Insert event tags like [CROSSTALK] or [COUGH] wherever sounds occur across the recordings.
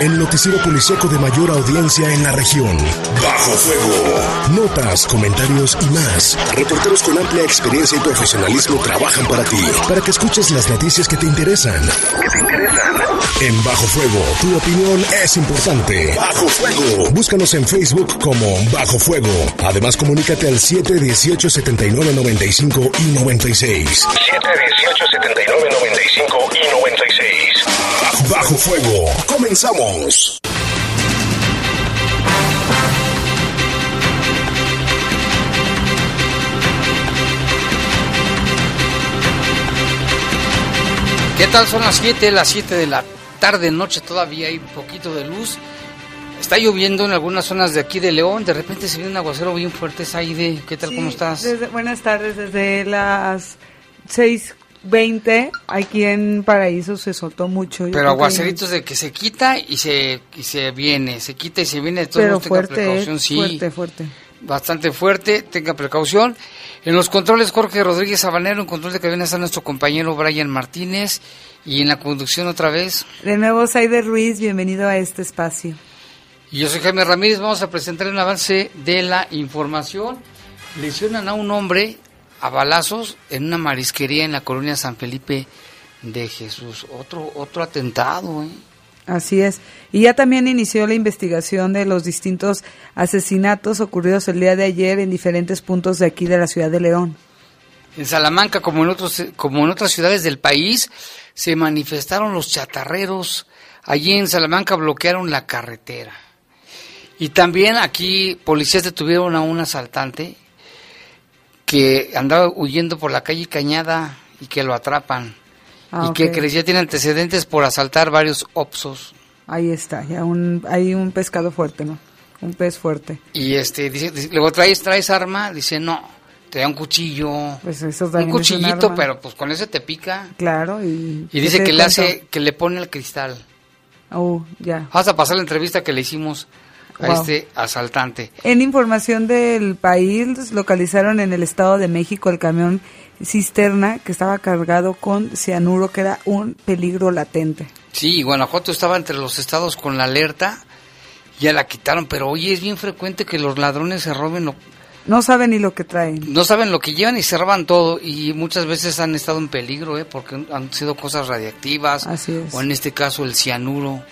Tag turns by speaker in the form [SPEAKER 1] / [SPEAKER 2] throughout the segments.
[SPEAKER 1] El noticiero policíaco de mayor audiencia en la región. Bajo Fuego. Notas, comentarios y más. Reporteros con amplia experiencia y profesionalismo trabajan para ti, para que escuches las noticias que te interesan. Que te interesan. En Bajo Fuego, tu opinión es importante. Bajo Fuego. Búscanos en Facebook como Bajo Fuego. Además, comunícate al 718 79 95 y 96. 718 79 95 y 96. Bajo, Bajo Fuego. Comenzamos.
[SPEAKER 2] ¿Qué tal? Son las 7, las 7 de la tarde, noche, todavía hay un poquito de luz. Está lloviendo en algunas zonas de aquí de León, de repente se viene un aguacero bien fuerte, Saide. ¿Qué tal? ¿Cómo estás?
[SPEAKER 3] Desde, buenas tardes, desde las 6.20 aquí en Paraíso se soltó mucho. Yo
[SPEAKER 2] Pero
[SPEAKER 3] que-
[SPEAKER 2] aguaceritos de que se quita y se, y se viene, se quita y se viene. De todos
[SPEAKER 3] Pero
[SPEAKER 2] modos, tenga
[SPEAKER 3] fuerte,
[SPEAKER 2] precaución,
[SPEAKER 3] eh,
[SPEAKER 2] sí.
[SPEAKER 3] fuerte, fuerte.
[SPEAKER 2] Bastante fuerte, tenga precaución. En los controles, Jorge Rodríguez Sabanero, en control de cabina está nuestro compañero Brian Martínez. Y en la conducción otra vez,
[SPEAKER 3] De nuevo, Saide Ruiz, bienvenido a este espacio.
[SPEAKER 2] Y yo soy Jaime Ramírez, vamos a presentar un avance de la información. Lesionan a un hombre a balazos en una marisquería en la colonia San Felipe de Jesús. Otro, otro atentado, ¿eh?
[SPEAKER 3] Así es. Y ya también inició la investigación de los distintos asesinatos ocurridos el día de ayer en diferentes puntos de aquí de la ciudad de León.
[SPEAKER 2] En Salamanca, como en, otros, como en otras ciudades del país, se manifestaron los chatarreros. Allí en Salamanca bloquearon la carretera. Y también aquí policías detuvieron a un asaltante que andaba huyendo por la calle Cañada y que lo atrapan.
[SPEAKER 3] Ah,
[SPEAKER 2] y
[SPEAKER 3] ok.
[SPEAKER 2] que crees, ya tiene antecedentes por asaltar varios Opsos.
[SPEAKER 3] Ahí está, ya un, hay un pescado fuerte, ¿no? Un pez fuerte.
[SPEAKER 2] Y este, dice, dice- luego traes, traes arma, dice, no, te da un cuchillo.
[SPEAKER 3] Pues eso
[SPEAKER 2] un cuchillito, pero pues con ese te pica.
[SPEAKER 3] Claro, y...
[SPEAKER 2] Y dice
[SPEAKER 3] ¿qué
[SPEAKER 2] que le hace, que le pone el cristal.
[SPEAKER 3] Oh, ya.
[SPEAKER 2] Vas a pasar la entrevista que le hicimos a
[SPEAKER 3] Wow.
[SPEAKER 2] este asaltante.
[SPEAKER 3] En información del país, localizaron en el Estado de México el camión cisterna que estaba cargado con cianuro, que era un peligro latente.
[SPEAKER 2] Sí, Guanajuato estaba entre los estados con la alerta, ya la quitaron, pero hoy es bien frecuente que los ladrones se roben, lo-
[SPEAKER 3] No saben ni lo que traen.
[SPEAKER 2] no saben lo que llevan y se roban todo, y muchas veces han estado en peligro, ¿eh? porque han sido cosas radiactivas,
[SPEAKER 3] Así es.
[SPEAKER 2] o en este caso el cianuro,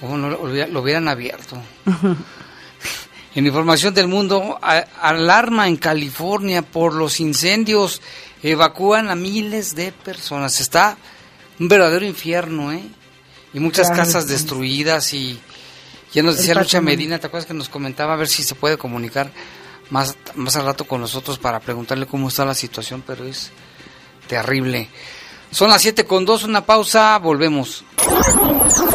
[SPEAKER 2] como no lo, hubiera- lo hubieran abierto. [LAUGHS] En información del mundo, alarma en California por los incendios. Evacúan a miles de personas. Está un verdadero infierno, ¿eh? Y muchas
[SPEAKER 3] Claro,
[SPEAKER 2] casas
[SPEAKER 3] sí.
[SPEAKER 2] destruidas y ya nos decía Lucha. Medina, ¿te acuerdas que nos comentaba a ver si se puede comunicar más, más al rato con nosotros para preguntarle cómo está la situación? Pero es terrible. Son las 7 con 2, una pausa, volvemos.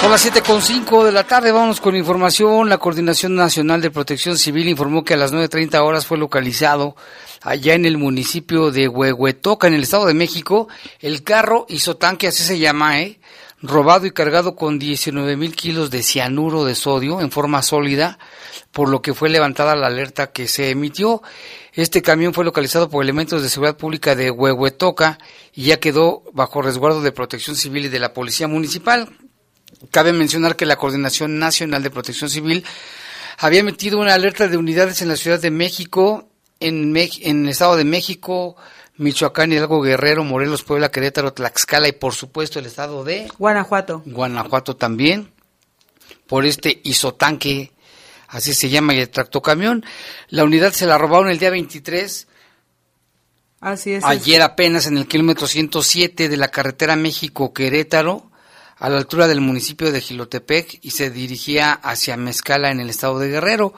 [SPEAKER 2] Son las 7.5 de la tarde, vamos con información. La Coordinación Nacional de Protección Civil informó que a las 9.30 horas fue localizado allá en el municipio de Huehuetoca, en el Estado de México, el carro isotanque, así se llama, ¿eh? robado y cargado con 19 mil kilos de cianuro de sodio en forma sólida, por lo que fue levantada la alerta que se emitió. Este camión fue localizado por elementos de seguridad pública de Huehuetoca y ya quedó bajo resguardo de protección civil y de la policía municipal. Cabe mencionar que la Coordinación Nacional de Protección Civil había emitido una alerta de unidades en la Ciudad de México, en, el Estado de México, Michoacán, Hidalgo, Guerrero, Morelos, Puebla, Querétaro, Tlaxcala y por supuesto el Estado de
[SPEAKER 3] Guanajuato.
[SPEAKER 2] Guanajuato también, por este isotanque, así se llama, y el tractocamión. La unidad se la robaron el día 23,
[SPEAKER 3] Así es.
[SPEAKER 2] ayer apenas en el kilómetro 107 de la carretera México-Querétaro, a la altura del municipio de Gilotepec, y se dirigía hacia Mezcala en el estado de Guerrero.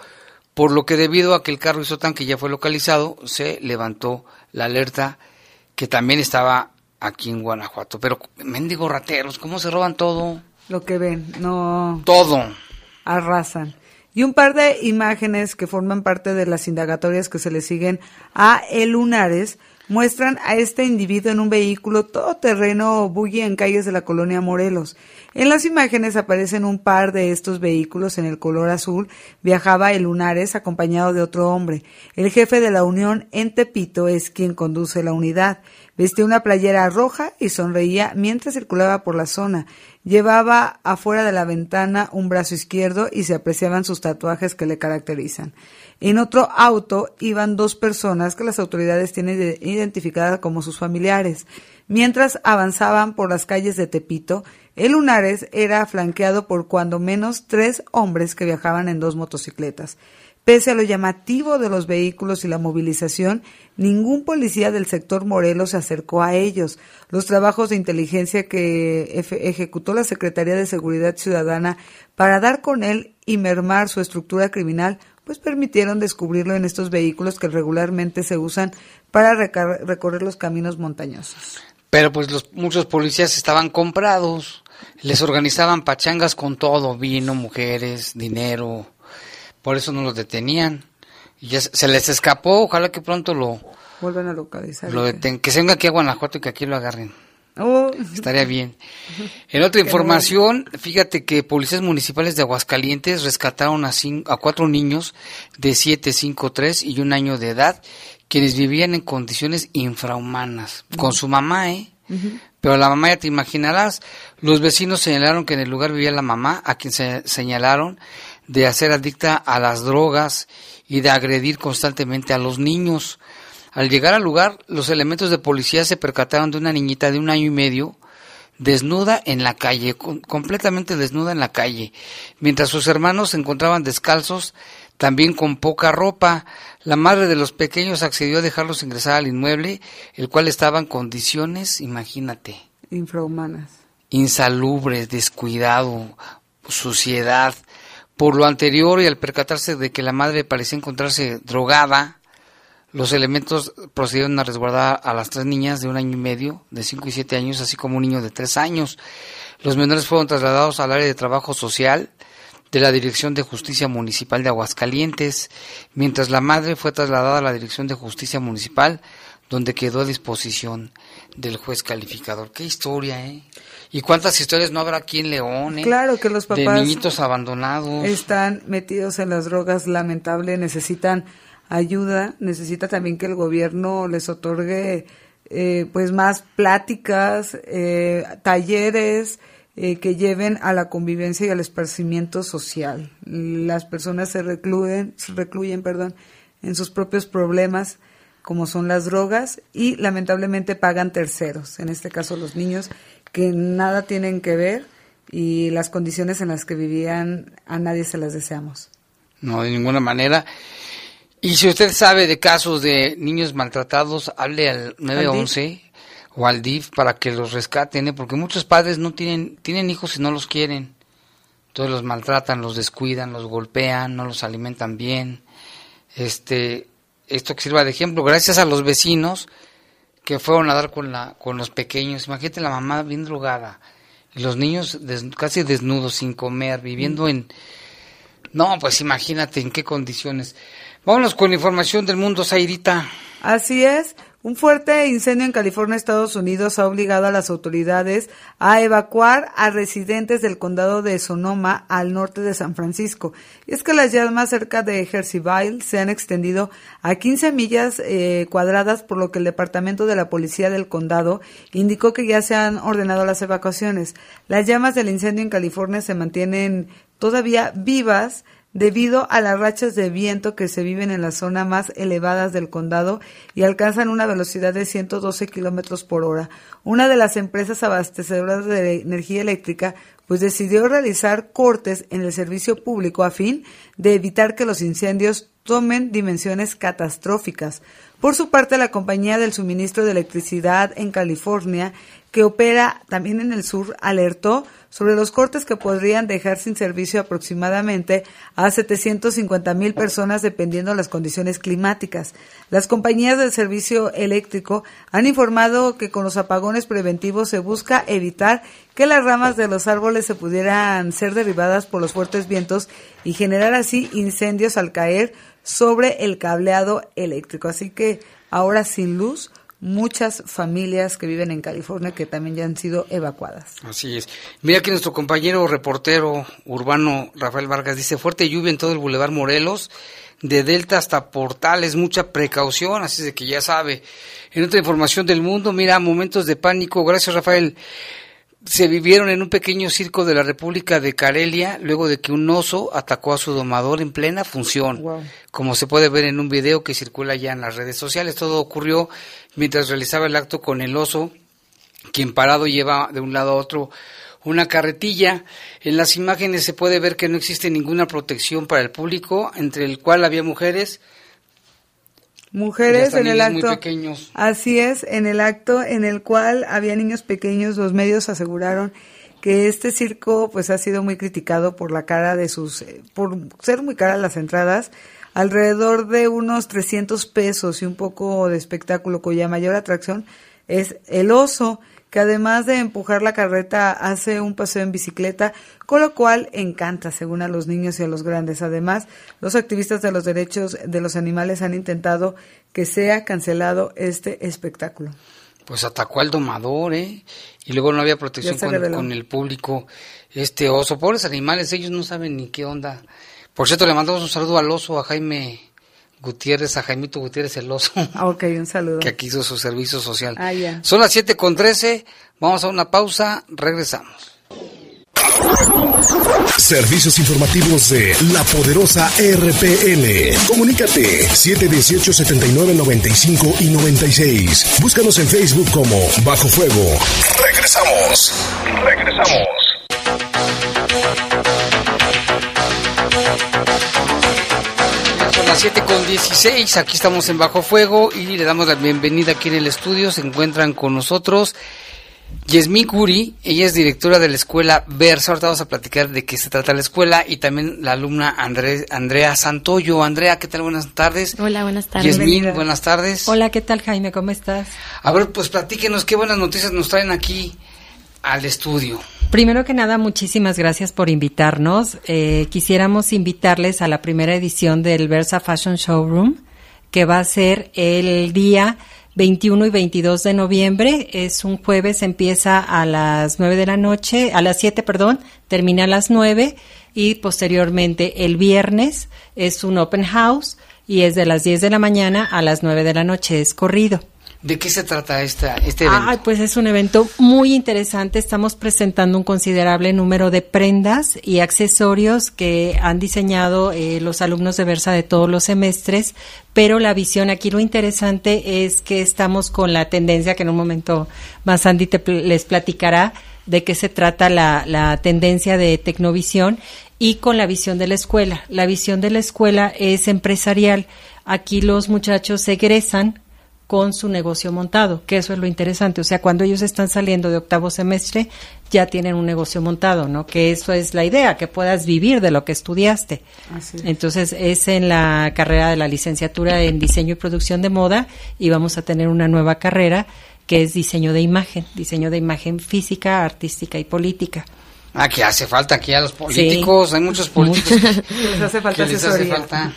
[SPEAKER 2] por lo que debido a que el carro hizo tanque ya fue localizado, se levantó la alerta que también estaba aquí en Guanajuato. Pero, mendigo rateros, ¿cómo se roban todo?
[SPEAKER 3] Lo que ven, no.
[SPEAKER 2] Todo.
[SPEAKER 3] Arrasan. Y un par de imágenes que forman parte de las indagatorias que se le siguen a El Lunares muestran a este individuo en un vehículo todoterreno buggy en calles de la colonia Morelos. En las imágenes aparecen un par de estos vehículos en el color azul. Viajaba el Lunares acompañado de otro hombre. El jefe de la Unión en Tepito es quien conduce la unidad. Vestía una playera roja y sonreía mientras circulaba por la zona. Llevaba afuera de la ventana un brazo izquierdo y se apreciaban sus tatuajes que le caracterizan. En otro auto iban dos personas que las autoridades tienen identificadas como sus familiares. Mientras avanzaban por las calles de Tepito, el Lunares era flanqueado por cuando menos tres hombres que viajaban en dos motocicletas. Pese a lo llamativo de los vehículos y la movilización, ningún policía del sector Morelos se acercó a ellos. Los trabajos de inteligencia que ejecutó la Secretaría de Seguridad Ciudadana para dar con él y mermar su estructura criminal pues permitieron descubrirlo en estos vehículos que regularmente se usan para recorrer los caminos montañosos.
[SPEAKER 2] Pero pues los muchos policías estaban comprados, les organizaban pachangas con todo, vino, mujeres, dinero, por eso no los detenían. Y ya se les escapó, ojalá que pronto lo
[SPEAKER 3] vuelvan a localizar.
[SPEAKER 2] Lo que se venga aquí a Guanajuato y que aquí lo agarren. Oh. Estaría bien. [LAUGHS] En otra información, fíjate que policías municipales de Aguascalientes rescataron a, a cuatro niños de 7, 5, 3 y un año de edad, quienes vivían en condiciones infrahumanas, con su mamá, ¿eh? Pero la mamá ya te imaginarás, los vecinos señalaron que en el lugar vivía la mamá, a quien se señalaron de hacer adicta a las drogas y de agredir constantemente a los niños. Al llegar al lugar, los elementos de policía se percataron de una niñita de un año y medio desnuda en la calle, completamente desnuda en la calle, mientras sus hermanos se encontraban descalzos, también con poca ropa. La madre de los pequeños accedió a dejarlos ingresar al inmueble, el cual estaba en condiciones, imagínate.
[SPEAKER 3] Infrahumanas.
[SPEAKER 2] Insalubres, descuidado, suciedad. Por lo anterior y al percatarse de que la madre parecía encontrarse drogada, los elementos procedieron a resguardar a las tres niñas de un año y medio, de cinco y siete años, así como un niño de tres años. Los menores fueron trasladados al área de trabajo social de la Dirección de Justicia Municipal de Aguascalientes, mientras la madre fue trasladada a la Dirección de Justicia Municipal, donde quedó a disposición del juez calificador. Qué historia, ¿eh? ¿Y cuántas historias no habrá aquí en León? Eh?
[SPEAKER 3] Claro que los papás.
[SPEAKER 2] De niñitos abandonados.
[SPEAKER 3] Están metidos en las drogas, lamentable, necesitan ayuda, necesita también que el gobierno les otorgue eh, pues más pláticas, eh, talleres eh, que lleven a la convivencia y al esparcimiento social. Las personas se recluyen, se recluyen, perdón, en sus propios problemas como son las drogas y lamentablemente pagan terceros, en este caso los niños que nada tienen que ver y las condiciones en las que vivían a nadie se las deseamos.
[SPEAKER 2] No, de ninguna manera. Y si usted sabe de casos de niños maltratados, hable al 911 o al DIF para que los rescaten, ¿eh? porque muchos padres no tienen, tienen hijos y no los quieren. Entonces los maltratan, los descuidan, los golpean, no los alimentan bien. Este, esto que sirva de ejemplo, gracias a los vecinos que fueron a dar con, la, con los pequeños. Imagínate la mamá bien drogada y los niños casi desnudos, sin comer, viviendo en... No, pues imagínate en qué condiciones. Vámonos con información del mundo, Zairita.
[SPEAKER 3] Así es. Un fuerte incendio en California, Estados Unidos, ha obligado a las autoridades a evacuar a residentes del condado de Sonoma al norte de San Francisco. Y es que las llamas cerca de Jerseyville se han extendido a 15 millas eh, cuadradas, por lo que el departamento de la policía del condado indicó que ya se han ordenado las evacuaciones. Las llamas del incendio en California se mantienen todavía vivas debido a las rachas de viento que se viven en la zona más elevadas del condado y alcanzan una velocidad de 112 kilómetros por hora. Una de las empresas abastecedoras de energía eléctrica pues decidió realizar cortes en el servicio público a fin de evitar que los incendios tomen dimensiones catastróficas. Por su parte, la compañía del suministro de electricidad en California, que opera también en el sur, alertó sobre los cortes que podrían dejar sin servicio aproximadamente a 750 mil personas dependiendo de las condiciones climáticas. Las compañías del servicio eléctrico han informado que con los apagones preventivos se busca evitar que las ramas de los árboles se pudieran ser derribadas por los fuertes vientos y generar así incendios al caer sobre el cableado eléctrico. Así que ahora sin luz muchas familias que viven en California que también ya han sido evacuadas.
[SPEAKER 2] Así es. Mira que nuestro compañero reportero urbano Rafael Vargas dice fuerte lluvia en todo el Boulevard Morelos, de Delta hasta Portales, mucha precaución, así de que ya sabe. En otra información del mundo, mira, momentos de pánico. Gracias, Rafael se vivieron en un pequeño circo de la República de Carelia luego de que un oso atacó a su domador en plena función. Como se puede ver en un video que circula ya en las redes sociales, todo ocurrió mientras realizaba el acto con el oso, quien parado lleva de un lado a otro una carretilla. En las imágenes se puede ver que no existe ninguna protección para el público, entre el cual había mujeres,
[SPEAKER 3] mujeres en el acto. Así es, en el acto en el cual había niños pequeños, los medios aseguraron que este circo pues ha sido muy criticado por la cara de sus eh, por ser muy caras las entradas, alrededor de unos 300 pesos y un poco de espectáculo cuya mayor atracción es el oso que además de empujar la carreta hace un paseo en bicicleta, con lo cual encanta según a los niños y a los grandes. Además, los activistas de los derechos de los animales han intentado que sea cancelado este espectáculo.
[SPEAKER 2] Pues atacó al domador, ¿eh? Y luego no había protección con, el público. Este oso, pobres animales, ellos no saben ni qué onda. Por cierto, le mandamos un saludo al oso, a Jaime Gutiérrez, a Jaimito Gutiérrez el oso. [LAUGHS]
[SPEAKER 3] Ah, ok, un saludo.
[SPEAKER 2] Que aquí hizo su servicio social.
[SPEAKER 3] Ah, ya.
[SPEAKER 2] Son las 7 con 13, vamos a una pausa, regresamos.
[SPEAKER 1] Servicios informativos de la poderosa RPN. Comunícate 718-7995 y 96. Búscanos en Facebook como Bajo Fuego. Regresamos. Regresamos.
[SPEAKER 2] Las 7 con 16, aquí estamos en Bajo Fuego y le damos la bienvenida aquí en el estudio. Se encuentran con nosotros Yasmín Curi, ella es directora de la escuela Versa. Ahorita vamos a platicar de qué se trata la escuela y también la alumna Andrea Santoyo. Andrea, ¿qué tal? Buenas tardes.
[SPEAKER 4] Hola, buenas tardes.
[SPEAKER 2] Yasmín, buenas tardes.
[SPEAKER 4] Hola, ¿qué tal Jaime? ¿Cómo estás?
[SPEAKER 2] A ver, pues platíquenos qué buenas noticias nos traen aquí al estudio.
[SPEAKER 4] Primero que nada, muchísimas gracias por invitarnos. Eh, quisiéramos invitarles a la primera edición del Versa Fashion Showroom, que va a ser el día 21 y 22 de noviembre. Es un jueves, empieza a las 9 de la noche, a las 7, perdón, termina a las 9 y posteriormente el viernes es un open house y es de las 10 de la mañana a las 9 de la noche, es corrido.
[SPEAKER 2] ¿De qué se trata esta, este evento?
[SPEAKER 4] Ah, pues es un evento muy interesante. Estamos presentando un considerable número de prendas y accesorios que han diseñado eh, los alumnos de Versa de todos los semestres, pero la visión aquí lo interesante es que estamos con la tendencia que en un momento más Andy les platicará de qué se trata la, la tendencia de Tecnovisión y con la visión de la escuela. La visión de la escuela es empresarial. Aquí los muchachos egresan con su negocio montado, que eso es lo interesante. O sea, cuando ellos están saliendo de octavo semestre, ya tienen un negocio montado, ¿no? Que eso es la idea, que puedas vivir de lo que estudiaste. Entonces, es en la carrera de la licenciatura en diseño y producción de moda y vamos a tener una nueva carrera que es diseño de imagen, diseño de imagen física, artística y política.
[SPEAKER 2] Ah, que hace falta aquí a los políticos, hay muchos [LAUGHS] políticos.
[SPEAKER 3] les hace falta les hace falta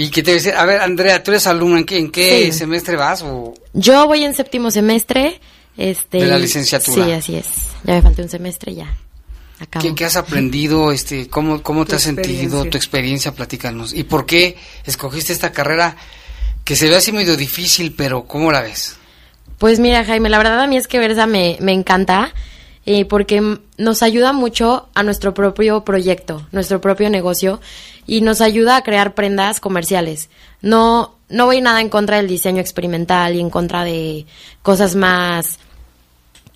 [SPEAKER 2] y que te dice, a ver, Andrea, tú eres alumna, ¿en qué, en qué semestre vas? O?
[SPEAKER 4] Yo voy en séptimo semestre. Este,
[SPEAKER 2] de la licenciatura.
[SPEAKER 4] Sí, así es. Ya me falta un semestre ya.
[SPEAKER 2] Acabo. ¿Qué, has aprendido? Este, ¿Cómo, cómo te has sentido? Tu experiencia, platícanos. ¿Y por qué escogiste esta carrera que se ve así medio difícil, pero ¿cómo la ves?
[SPEAKER 4] Pues mira, Jaime, la verdad a mí es que Versa me, me encanta eh, porque nos ayuda mucho a nuestro propio proyecto, nuestro propio negocio y nos ayuda a crear prendas comerciales. No, no voy nada en contra del diseño experimental y en contra de cosas más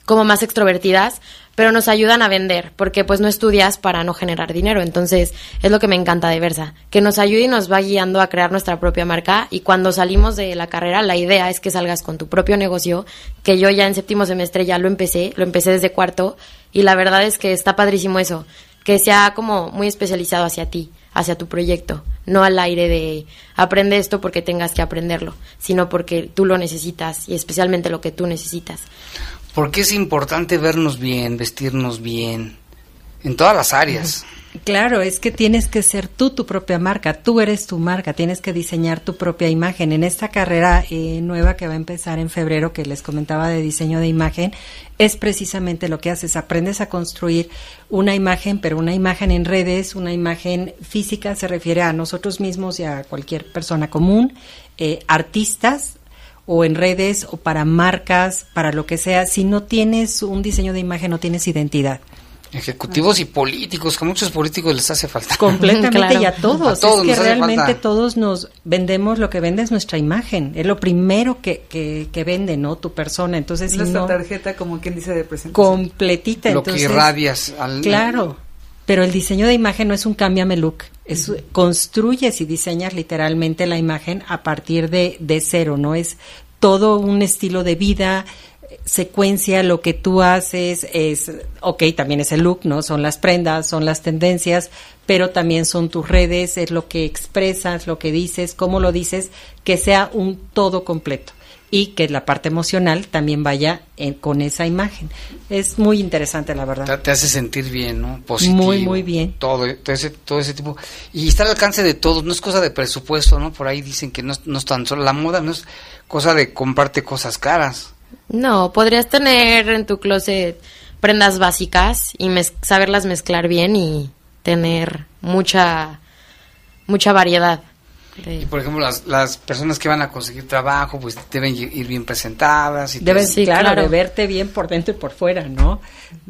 [SPEAKER 5] como más extrovertidas, pero nos ayudan a vender, porque pues no estudias para no generar dinero. Entonces, es lo que me encanta de Versa, que nos ayude y nos va guiando a crear nuestra propia marca. Y cuando salimos de la carrera, la idea es que salgas con tu propio negocio, que yo ya en séptimo semestre ya lo empecé, lo empecé desde cuarto, y la verdad es que está padrísimo eso, que sea como muy especializado hacia ti, hacia tu proyecto, no al aire de aprende esto porque tengas que aprenderlo, sino porque tú lo necesitas y especialmente lo que tú necesitas.
[SPEAKER 2] Porque es importante vernos bien, vestirnos bien, en todas las áreas.
[SPEAKER 4] Claro, es que tienes que ser tú tu propia marca, tú eres tu marca, tienes que diseñar tu propia imagen. En esta carrera eh, nueva que va a empezar en febrero, que les comentaba de diseño de imagen, es precisamente lo que haces, aprendes a construir una imagen, pero una imagen en redes, una imagen física, se refiere a nosotros mismos y a cualquier persona común, eh, artistas, o en redes o para marcas, para lo que sea, si no tienes un diseño de imagen no tienes identidad.
[SPEAKER 2] Ejecutivos y políticos, que a muchos políticos les hace falta. [LAUGHS]
[SPEAKER 4] Completamente y a todos. es que realmente todos nos vendemos, lo que vende es nuestra imagen. Es lo primero que, que, vende, ¿no? Tu persona. Entonces,
[SPEAKER 3] Nuestra tarjeta, como quien dice, de presentación.
[SPEAKER 4] Completita.
[SPEAKER 2] Lo que irradias
[SPEAKER 4] al... Claro. Pero el diseño de imagen no es un cámbiame look. Es, Construyes y diseñas literalmente la imagen a partir de, de cero, ¿no? Es todo un estilo de vida, secuencia, lo que tú haces es, ok, también es el look, ¿no? Son las prendas, son las tendencias, pero también son tus redes, es lo que expresas, lo que dices, cómo lo dices, que sea un todo completo y que la parte emocional también vaya con esa imagen. Es muy interesante, la verdad.
[SPEAKER 2] Te, hace sentir bien, ¿no? Positivo.
[SPEAKER 4] Muy, muy bien.
[SPEAKER 2] Todo, ese, todo ese tipo. Y está al alcance de todos, no es cosa de presupuesto, ¿no? Por ahí dicen que no, no es tan solo la moda, no es cosa de comprarte cosas caras.
[SPEAKER 5] No, podrías tener en tu closet prendas básicas y saberlas mezclar bien y tener mucha mucha variedad.
[SPEAKER 2] Y por ejemplo, las, las personas que van a conseguir trabajo, pues deben ir bien presentadas. Y
[SPEAKER 4] deben, sí, claro, de verte bien por dentro y por fuera, ¿no?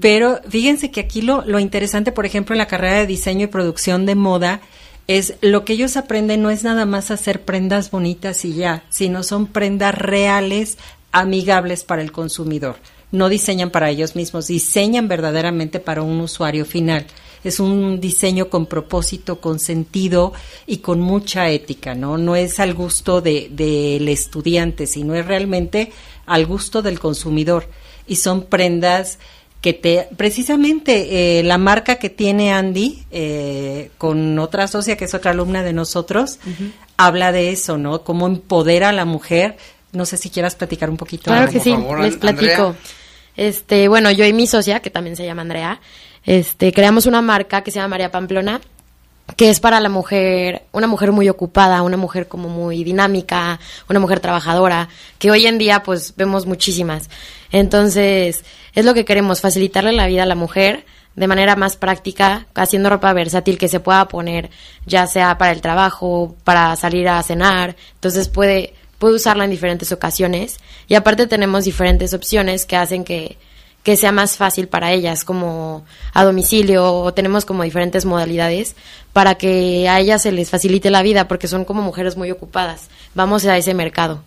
[SPEAKER 4] Pero fíjense que aquí lo, lo interesante, por ejemplo, en la carrera de diseño y producción de moda, es lo que ellos aprenden no es nada más hacer prendas bonitas y ya, sino son prendas reales amigables para el consumidor. No diseñan para ellos mismos, diseñan verdaderamente para un usuario final. Es un diseño con propósito, con sentido y con mucha ética, ¿no? No es al gusto del de, estudiante, sino es realmente al gusto del consumidor. Y son prendas que te, precisamente eh, la marca que tiene Andy eh, con otra socia que es otra alumna de nosotros, habla de eso, ¿no? Cómo empodera a la mujer no sé si quieras platicar un poquito.
[SPEAKER 5] Claro que sí, les platico. Este, bueno, yo y mi socia, que también se llama Andrea, este, creamos una marca que se llama María Pamplona, que es para la mujer, una mujer muy ocupada, una mujer como muy dinámica, una mujer trabajadora, que hoy en día pues vemos muchísimas. Entonces, es lo que queremos, facilitarle la vida a la mujer de manera más práctica, haciendo ropa versátil que se pueda poner ya sea para el trabajo, para salir a cenar, entonces puede puede usarla en diferentes ocasiones y aparte tenemos diferentes opciones que hacen que, que sea más fácil para ellas, como a domicilio, o tenemos como diferentes modalidades para que a ellas se les facilite la vida, porque son como mujeres muy ocupadas. Vamos a ese mercado.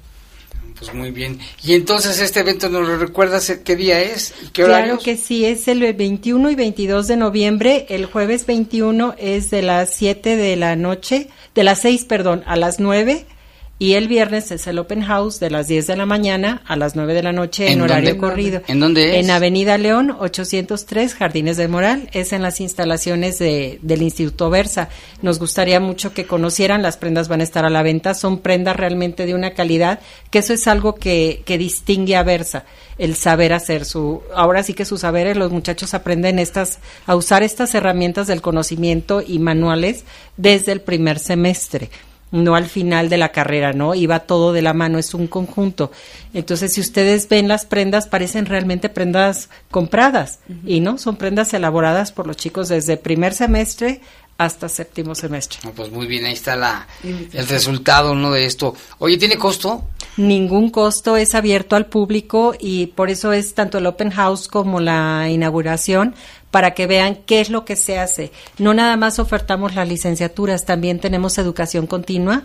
[SPEAKER 2] Pues muy bien. Y entonces este evento, ¿nos lo recuerdas qué día es?
[SPEAKER 4] qué claro que sí, es el 21 y 22 de noviembre. El jueves 21 es de las 7 de la noche, de las 6, perdón, a las 9 y el viernes es el open house de las 10 de la mañana a las 9 de la noche en, horario corrido.
[SPEAKER 2] ¿En dónde
[SPEAKER 4] es? En Avenida León, 803, Jardines de Moral. Es en las instalaciones de, del Instituto Versa. Nos gustaría mucho que conocieran. Las prendas van a estar a la venta. Son prendas realmente de una calidad, que eso es algo que, que distingue a Versa. El saber hacer su. Ahora sí que sus saberes, los muchachos aprenden estas, a usar estas herramientas del conocimiento y manuales desde el primer semestre no al final de la carrera, ¿no? Iba todo de la mano, es un conjunto. Entonces, si ustedes ven las prendas, parecen realmente prendas compradas y no, son prendas elaboradas por los chicos desde primer semestre hasta séptimo semestre.
[SPEAKER 2] pues muy bien, ahí está la, el resultado ¿no? de esto. Oye, ¿tiene costo?
[SPEAKER 4] Ningún costo, es abierto al público y por eso es tanto el open house como la inauguración para que vean qué es lo que se hace. No nada más ofertamos las licenciaturas, también tenemos educación continua.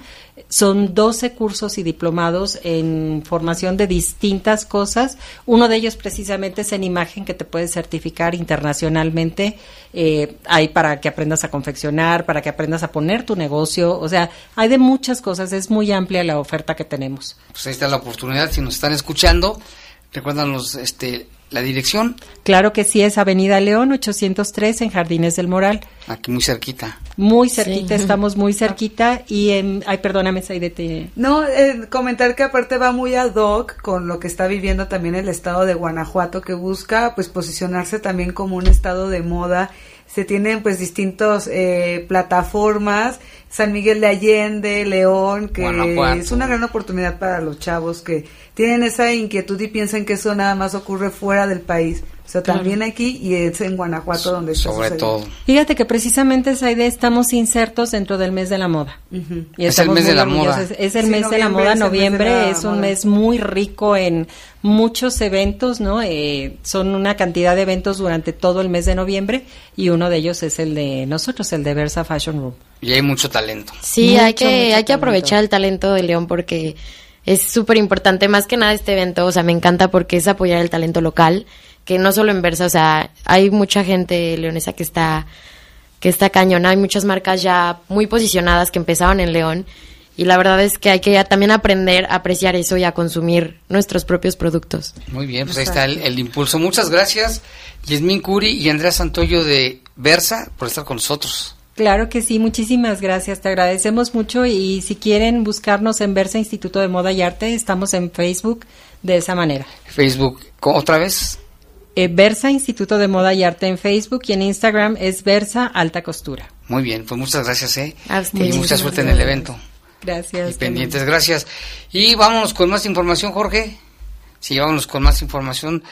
[SPEAKER 4] Son 12 cursos y diplomados en formación de distintas cosas. Uno de ellos precisamente es en imagen que te puede certificar internacionalmente. Eh, hay para que aprendas a confeccionar, para que aprendas a poner tu negocio. O sea, hay de muchas cosas. Es muy amplia la oferta que tenemos.
[SPEAKER 2] Pues ahí está la oportunidad. Si nos están escuchando, recuerdan los, este, ¿La dirección?
[SPEAKER 4] Claro que sí, es Avenida León 803 en Jardines del Moral.
[SPEAKER 2] Aquí muy cerquita.
[SPEAKER 4] Muy cerquita, estamos muy cerquita y en... Ay, perdóname, Saidete.
[SPEAKER 3] No, eh, comentar que aparte va muy ad hoc con lo que está viviendo también el estado de Guanajuato, que busca pues posicionarse también como un estado de moda. Se tienen pues distintos eh, plataformas San Miguel de Allende, León, que es una gran oportunidad para los chavos que tienen esa inquietud y piensan que eso nada más ocurre fuera del país. O sea, también aquí y es en Guanajuato donde está
[SPEAKER 2] Sobre todo.
[SPEAKER 4] Fíjate que precisamente esa idea estamos insertos dentro del mes de la moda.
[SPEAKER 2] y es el mes de la moda.
[SPEAKER 4] Es, el mes de la moda. Noviembre es, un mes muy rico en muchos eventos, ¿no? Eh, son una cantidad de eventos durante todo el mes de noviembre y uno de ellos es el de nosotros, el de Versa Fashion Room.
[SPEAKER 2] Y hay mucho talento.
[SPEAKER 5] Sí, hay que, hay que aprovechar el talento de León porque es súper importante. Más que nada este evento, o sea, me encanta porque es apoyar el talento local, que no solo en Versa, o sea, hay mucha gente leonesa que está, que está cañona, hay muchas marcas ya muy posicionadas que empezaron en León. Y la verdad es que hay que también aprender a apreciar eso y a consumir nuestros propios productos.
[SPEAKER 2] Muy bien, pues ahí está el, el impulso. Muchas gracias, Yasmín Curi y Andrea Santoyo de Versa, por estar con nosotros.
[SPEAKER 4] Claro que sí, muchísimas gracias, te agradecemos mucho y si quieren buscarnos en Versa Instituto de Moda y Arte, estamos en Facebook de esa manera.
[SPEAKER 2] Facebook, ¿otra vez?
[SPEAKER 4] Eh, Versa Instituto de Moda y Arte en Facebook y en Instagram es Versa Alta Costura.
[SPEAKER 2] Muy bien, pues muchas gracias, ¿eh? Y mucha suerte en el evento.
[SPEAKER 4] Gracias.
[SPEAKER 2] Y pendientes, gracias. Y vámonos con más información, Jorge. Sí, vámonos con más información.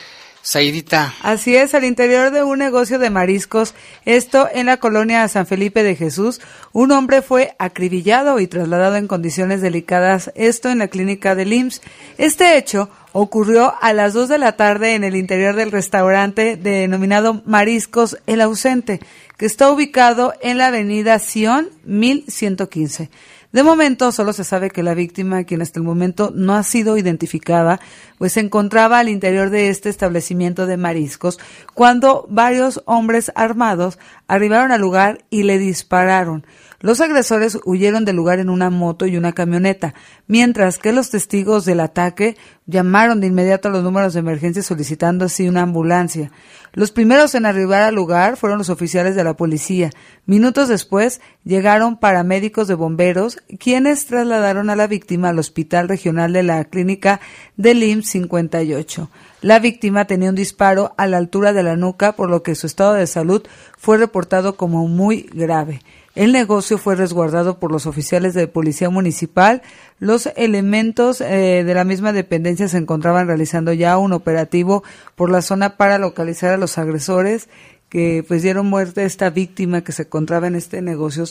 [SPEAKER 2] Saidita.
[SPEAKER 3] Así es, al interior de un negocio de mariscos, esto en la colonia San Felipe de Jesús, un hombre fue acribillado y trasladado en condiciones delicadas, esto en la clínica del IMSS. Este hecho ocurrió a las 2 de la tarde en el interior del restaurante denominado Mariscos El Ausente, que está ubicado en la avenida Sion 1115. De momento solo se sabe que la víctima, quien hasta el momento no ha sido identificada, pues se encontraba al interior de este establecimiento de mariscos cuando varios hombres armados arribaron al lugar y le dispararon. Los agresores huyeron del lugar en una moto y una camioneta, mientras que los testigos del ataque llamaron de inmediato a los números de emergencia solicitando así una ambulancia. Los primeros en arribar al lugar fueron los oficiales de la policía. Minutos después llegaron paramédicos de bomberos, quienes trasladaron a la víctima al hospital regional de la clínica del IMSS 58. La víctima tenía un disparo a la altura de la nuca, por lo que su estado de salud fue reportado como muy grave. El negocio fue resguardado por los oficiales de policía municipal. Los elementos eh, de la misma dependencia se encontraban realizando ya un operativo por la zona para localizar a los agresores que pues dieron muerte a esta víctima que se encontraba en este negocio,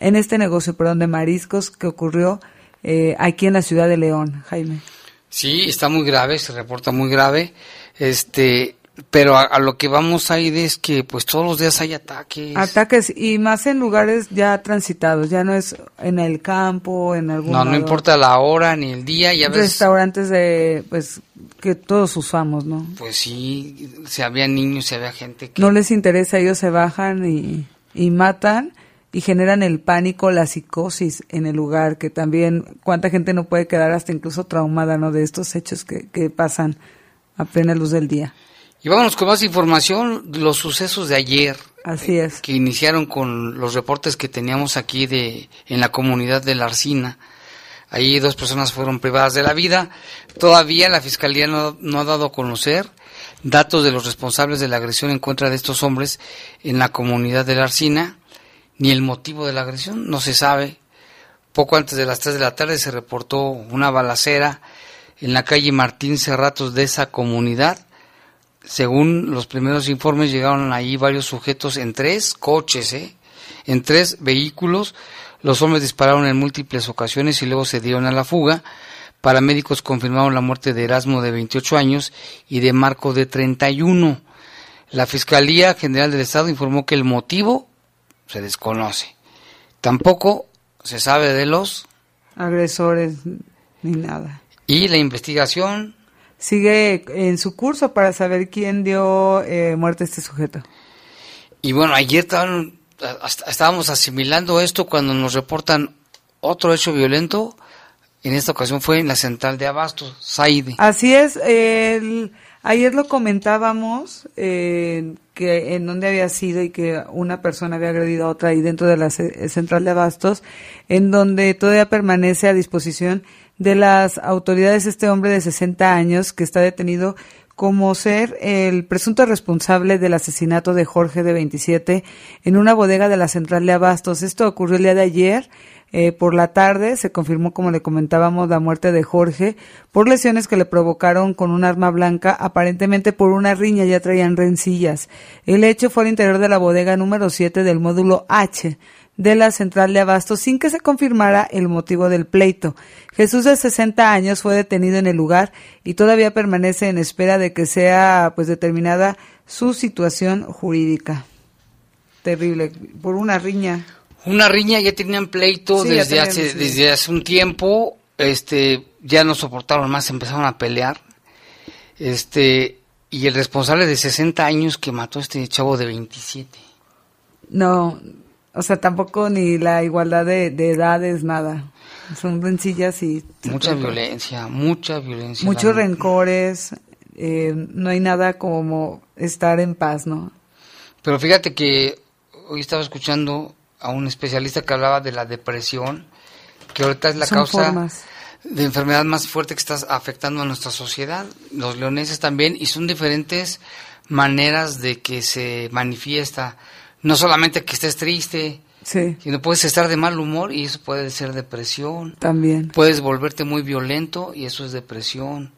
[SPEAKER 3] en este negocio, perdón, de mariscos que ocurrió eh, aquí en la ciudad de León, Jaime.
[SPEAKER 2] Sí, está muy grave, se reporta muy grave. Este, pero a, lo que vamos a ir es que pues todos los días hay ataques.
[SPEAKER 3] Ataques y más en lugares ya transitados, ya no es en el campo, en algún
[SPEAKER 2] No, no importa la hora ni el día, ya ves.
[SPEAKER 3] Restaurantes de pues que todos usamos, ¿no?
[SPEAKER 2] Pues sí, si había niños, si había gente que
[SPEAKER 3] No les interesa, ellos se bajan y, y matan y generan el pánico, la psicosis en el lugar, que también cuánta gente no puede quedar hasta incluso traumada, ¿no? De estos hechos que, que pasan a plena luz del día.
[SPEAKER 2] Y vámonos con más información, los sucesos de ayer.
[SPEAKER 3] Así es.
[SPEAKER 2] Que iniciaron con los reportes que teníamos aquí de en la comunidad de la Arcina. Ahí dos personas fueron privadas de la vida. Todavía la Fiscalía no, no ha dado a conocer datos de los responsables de la agresión en contra de estos hombres en la comunidad de la Arcina, ni el motivo de la agresión, no se sabe. Poco antes de las 3 de la tarde se reportó una balacera en la calle Martín Cerratos de esa comunidad según los primeros informes, llegaron ahí varios sujetos en tres coches, ¿eh? en tres vehículos. Los hombres dispararon en múltiples ocasiones y luego se dieron a la fuga. Paramédicos confirmaron la muerte de Erasmo de 28 años y de Marco de 31. La Fiscalía General del Estado informó que el motivo se desconoce. Tampoco se sabe de los
[SPEAKER 3] agresores ni nada.
[SPEAKER 2] Y la investigación
[SPEAKER 3] sigue en su curso para saber quién dio eh, muerte a este sujeto.
[SPEAKER 2] Y bueno, ayer estábamos asimilando esto cuando nos reportan otro hecho violento. En esta ocasión fue en la central de Abastos, Saide.
[SPEAKER 3] Así es. ayer lo comentábamos eh, que en dónde había sido y que una persona había agredido a otra ahí dentro de la central de Abastos, en donde todavía permanece a disposición de las autoridades este hombre de 60 años que está detenido como ser el presunto responsable del asesinato de Jorge de 27 en una bodega de la central de Abastos. Esto ocurrió el día de ayer. Eh, por la tarde se confirmó, como le comentábamos, la muerte de Jorge por lesiones que le provocaron con un arma blanca, aparentemente por una riña, ya traían rencillas. El hecho fue al interior de la bodega número 7 del módulo H de la central de Abasto sin que se confirmara el motivo del pleito. Jesús de 60 años fue detenido en el lugar y todavía permanece en espera de que sea pues determinada su situación jurídica. Terrible, por una riña.
[SPEAKER 2] Una riña, ya tenían pleito desde hace desde hace un tiempo, este ya no soportaron más, empezaron a pelear. Este y el responsable de 60 años que mató a este chavo de 27.
[SPEAKER 3] No, o sea, tampoco ni la igualdad de, edades, nada. Son rencillas y...
[SPEAKER 2] Mucha violencia, mucha violencia.
[SPEAKER 3] Muchos rencores, eh, no hay nada como estar en paz, ¿no?
[SPEAKER 2] Pero fíjate que hoy estaba escuchando a un especialista que hablaba de la depresión, que ahorita es la causa de enfermedad más fuerte que está afectando a nuestra sociedad, los leoneses también, y son diferentes maneras de que se manifiesta no solamente que estés triste, sí. sino puedes estar de mal humor y eso puede ser depresión.
[SPEAKER 3] También.
[SPEAKER 2] Puedes volverte muy violento y eso es depresión.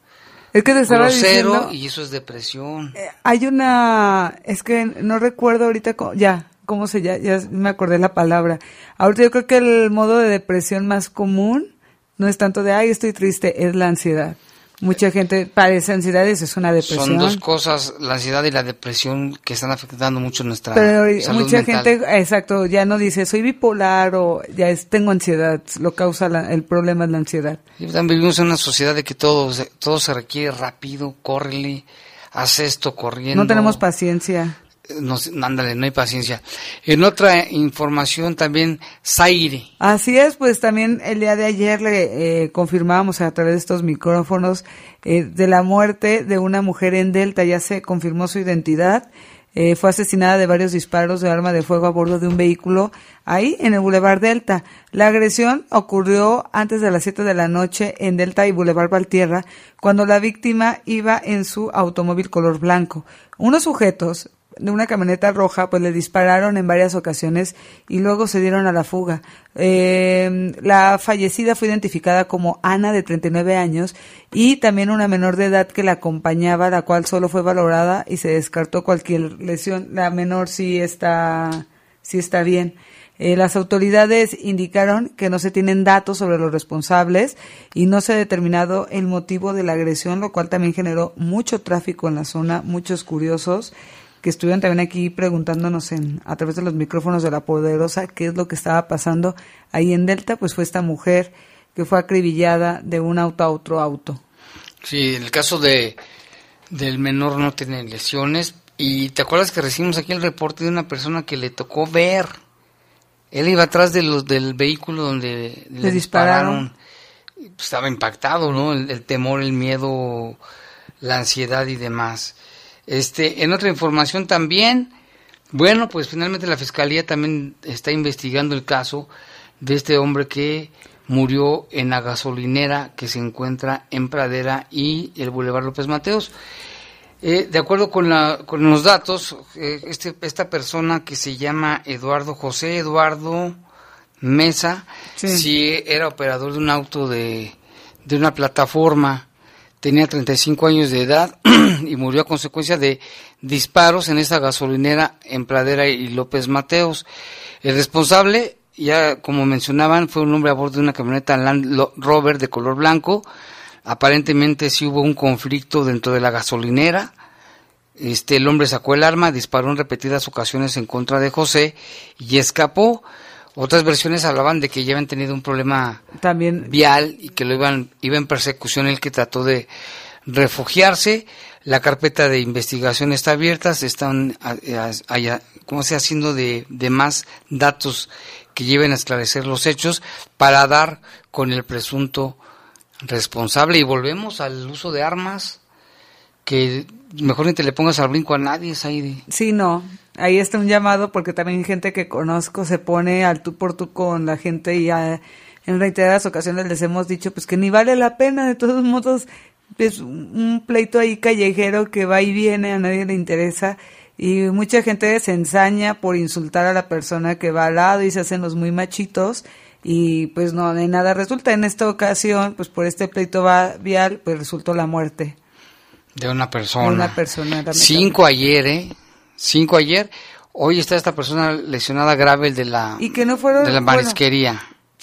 [SPEAKER 3] Es que te estaba diciendo,
[SPEAKER 2] y eso es depresión.
[SPEAKER 3] Eh, hay una, es que no recuerdo ahorita, ya, cómo se ya, ya me acordé la palabra. Ahorita yo creo que el modo de depresión más común no es tanto de, ay, estoy triste, es la ansiedad. Mucha gente padece ansiedad y eso es una depresión.
[SPEAKER 2] Son dos cosas, la ansiedad y la depresión, que están afectando mucho nuestra
[SPEAKER 3] Pero mucha gente, exacto, ya no dice soy bipolar o ya es, tengo ansiedad, lo causa el problema es la ansiedad.
[SPEAKER 2] Y también vivimos en una sociedad de que todo, todo se requiere rápido, córrele, haz esto corriendo.
[SPEAKER 3] No tenemos paciencia
[SPEAKER 2] no, ándale, no hay paciencia. En otra información también, Zaire.
[SPEAKER 3] Así es, pues también el día de ayer le eh, confirmamos a través de estos micrófonos eh, de la muerte de una mujer en Delta, ya se confirmó su identidad. Eh, fue asesinada de varios disparos de arma de fuego a bordo de un vehículo ahí en el Boulevard Delta. La agresión ocurrió antes de las 7 de la noche en Delta y Boulevard Valtierra, cuando la víctima iba en su automóvil color blanco. Unos sujetos de una camioneta roja, pues le dispararon en varias ocasiones y luego se dieron a la fuga. Eh, la fallecida fue identificada como Ana, de 39 años, y también una menor de edad que la acompañaba, la cual solo fue valorada y se descartó cualquier lesión. La menor sí está, sí está bien. Eh, las autoridades indicaron que no se tienen datos sobre los responsables y no se ha determinado el motivo de la agresión, lo cual también generó mucho tráfico en la zona, muchos curiosos que estuvieron también aquí preguntándonos en, a través de los micrófonos de la poderosa qué es lo que estaba pasando ahí en Delta, pues fue esta mujer que fue acribillada de un auto a otro auto.
[SPEAKER 2] Sí, en el caso de del menor no tiene lesiones y te acuerdas que recibimos aquí el reporte de una persona que le tocó ver. Él iba atrás de los del vehículo donde le, dispararon. Estaba impactado, ¿no? el temor, el miedo, la ansiedad y demás. Este, en otra información también, bueno, pues finalmente la fiscalía también está investigando el caso de este hombre que murió en la gasolinera que se encuentra en Pradera y el Boulevard López Mateos. Eh, de acuerdo con, la, con los datos, eh, este, esta persona que se llama Eduardo José Eduardo Mesa, sí. era operador de un auto de, de una plataforma tenía 35 años de edad [CLEARS THROAT] y murió a consecuencia de disparos en esta gasolinera en Pradera y López Mateos. El responsable, ya como mencionaban, fue un hombre a bordo de una camioneta Land Rover de color blanco. Aparentemente sí hubo un conflicto dentro de la gasolinera Este, el hombre sacó el arma, disparó en repetidas ocasiones en contra de José y escapó. Otras versiones hablaban de que ya habían tenido un problema
[SPEAKER 3] También
[SPEAKER 2] vial y que lo iban, iba en persecución el que trató de refugiarse. La carpeta de investigación está abierta, se están ¿cómo se haciendo de, de más datos que lleven a esclarecer los hechos para dar con el presunto responsable. Y volvemos al uso de armas que mejor ni te le pongas al brinco a nadie, ahí.
[SPEAKER 3] Sí, no. Ahí está un llamado porque también gente que conozco se pone al tú por tú con la gente y ya en reiteradas ocasiones les hemos dicho pues que ni vale la pena, de todos modos es un pleito ahí callejero que va y viene, a nadie le interesa y mucha gente se ensaña por insultar a la persona que va al lado y se hacen los muy machitos y pues no, de nada resulta. En esta ocasión, pues por este pleito va vial, pues resultó la muerte.
[SPEAKER 2] De una persona.
[SPEAKER 3] De una persona.
[SPEAKER 2] Cinco ayer, ¿eh? Cinco ayer. Hoy está esta persona lesionada grave el de la,
[SPEAKER 3] y que no fueron,
[SPEAKER 2] de la marisquería.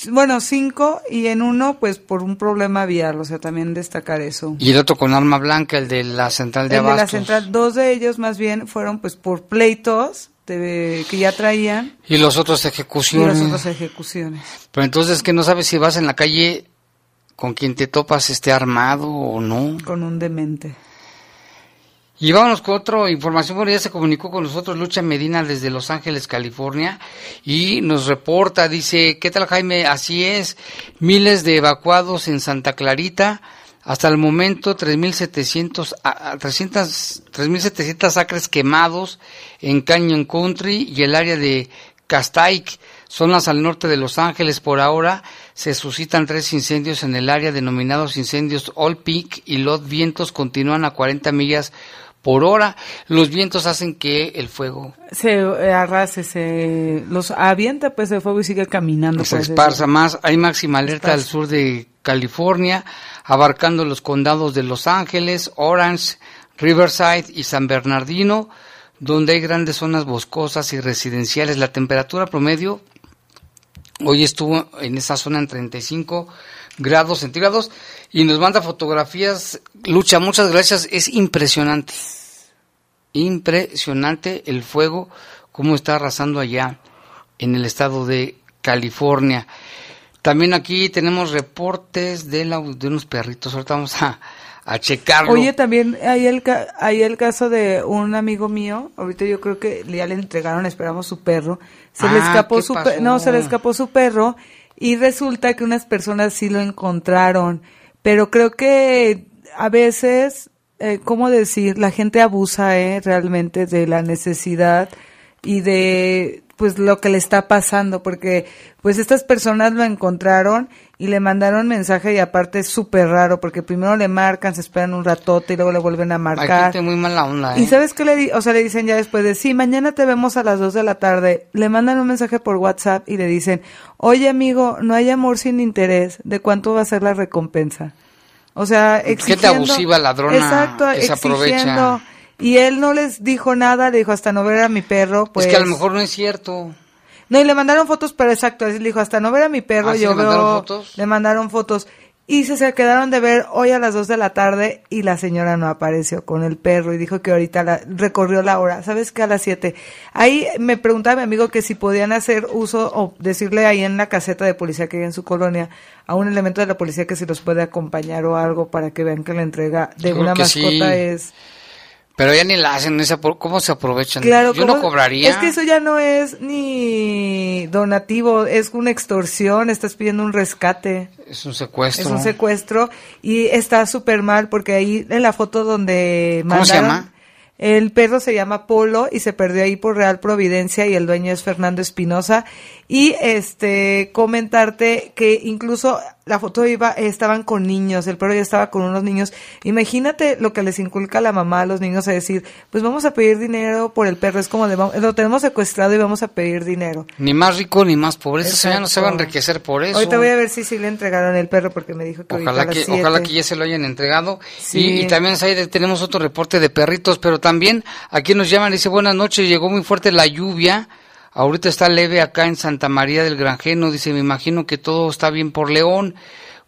[SPEAKER 3] Bueno, cinco y en uno, pues por un problema vial, o sea, también destacar eso.
[SPEAKER 2] Y el otro con arma blanca, el de la central de
[SPEAKER 3] el
[SPEAKER 2] abastos.
[SPEAKER 3] de la central, dos de ellos más bien fueron pues por pleitos de, que ya traían.
[SPEAKER 2] Y los otros ejecuciones.
[SPEAKER 3] Y los otros ejecuciones.
[SPEAKER 2] Pero entonces que no sabes si vas en la calle con quien te topas esté armado o no.
[SPEAKER 3] Con un demente.
[SPEAKER 2] Y vámonos con otra información. Bueno, ya se comunicó con nosotros Lucha Medina desde Los Ángeles, California, y nos reporta, dice, ¿qué tal Jaime? Así es, miles de evacuados en Santa Clarita. Hasta el momento, 3.700, 3.700 acres quemados en Canyon Country y el área de Castaic, zonas al norte de Los Ángeles. Por ahora se suscitan tres incendios en el área denominados incendios All Peak y los vientos continúan a 40 millas por hora. Los vientos hacen que el fuego
[SPEAKER 3] se eh, arrase, se los avienta pues el fuego y sigue caminando.
[SPEAKER 2] Se esparza más. Hay máxima alerta al sur de California, abarcando los condados de Los Ángeles, Orange, Riverside y San Bernardino, donde hay grandes zonas boscosas y residenciales. La temperatura promedio hoy estuvo en esa zona en 35 grados centígrados y nos manda fotografías. Lucha, muchas gracias. Es impresionante. Impresionante el fuego, cómo está arrasando allá en el estado de California. También aquí tenemos reportes de, la, de unos perritos. Ahorita vamos a, a checarlo.
[SPEAKER 3] Oye, también hay el, hay el caso de un amigo mío. Ahorita yo creo que ya le entregaron, esperamos su perro. Se le
[SPEAKER 2] Ah,
[SPEAKER 3] escapó
[SPEAKER 2] ¿qué
[SPEAKER 3] su
[SPEAKER 2] pasó?
[SPEAKER 3] no, se le escapó su perro y resulta que unas personas sí lo encontraron. Pero creo que a veces, eh, ¿cómo decir? La gente abusa, eh, realmente de la necesidad y de pues lo que le está pasando porque pues estas personas lo encontraron y le mandaron mensaje y aparte es súper raro porque primero le marcan, se esperan un ratote y luego le vuelven a marcar.
[SPEAKER 2] gente muy mala onda, ¿eh?
[SPEAKER 3] Y sabes qué le di, o sea, le dicen ya después de, sí, mañana te vemos a las 2 de la tarde. Le mandan un mensaje por WhatsApp y le dicen, oye amigo, no hay amor sin interés, ¿de cuánto va a ser la recompensa? O sea,
[SPEAKER 2] Gente
[SPEAKER 3] exigiendo.
[SPEAKER 2] abusiva, ladrona,
[SPEAKER 3] Exacto,
[SPEAKER 2] que se aprovecha.
[SPEAKER 3] Y él no les dijo nada, le dijo hasta no ver a mi perro, pues.
[SPEAKER 2] Es que a lo mejor no es cierto.
[SPEAKER 3] No, y le mandaron fotos, pero exacto, le dijo, hasta no ver a mi perro,
[SPEAKER 2] ¿Ah, sí
[SPEAKER 3] yo
[SPEAKER 2] le mandaron
[SPEAKER 3] veo,
[SPEAKER 2] fotos?
[SPEAKER 3] le mandaron fotos. Y se, se quedaron de ver hoy a las 2 de la tarde y la señora no apareció con el perro y dijo que ahorita la, recorrió la hora, ¿sabes qué? A las 7. Ahí me preguntaba mi amigo que si podían hacer uso o decirle ahí en la caseta de policía que hay en su colonia a un elemento de la policía que si los puede acompañar o algo para que vean que la entrega de
[SPEAKER 2] creo
[SPEAKER 3] una mascota
[SPEAKER 2] sí.
[SPEAKER 3] es...
[SPEAKER 2] Pero ya ni la hacen, ¿cómo se aprovechan?
[SPEAKER 3] Claro,
[SPEAKER 2] Yo no
[SPEAKER 3] ¿cómo?
[SPEAKER 2] cobraría.
[SPEAKER 3] Es que eso ya no es ni donativo, es una extorsión, estás pidiendo un rescate.
[SPEAKER 2] Es un secuestro.
[SPEAKER 3] Es un secuestro y está súper mal porque ahí en la foto donde
[SPEAKER 2] ¿Cómo se
[SPEAKER 3] mandaron-
[SPEAKER 2] llama?
[SPEAKER 3] El perro se llama Polo y se perdió ahí por Real Providencia y el dueño es Fernando Espinosa. Y este comentarte que incluso la foto iba, estaban con niños, el perro ya estaba con unos niños. Imagínate lo que les inculca la mamá a los niños a decir, pues vamos a pedir dinero por el perro, es como de, "Vamos- lo tenemos secuestrado y vamos a pedir dinero.
[SPEAKER 2] Ni más rico ni más pobre. Esa señora no se va a enriquecer por eso.
[SPEAKER 3] Ahorita voy a ver si sí le entregaron el perro porque me dijo que a
[SPEAKER 2] Ojalá
[SPEAKER 3] las
[SPEAKER 2] que,
[SPEAKER 3] siete.
[SPEAKER 2] ojalá que ya se lo hayan entregado.
[SPEAKER 3] Sí.
[SPEAKER 2] Y, y también tenemos otro reporte de perritos, pero también aquí nos llaman, dice buenas noches, llegó muy fuerte la lluvia, ahorita está leve acá en Santa María del Granjeno, dice me imagino que todo está bien por León.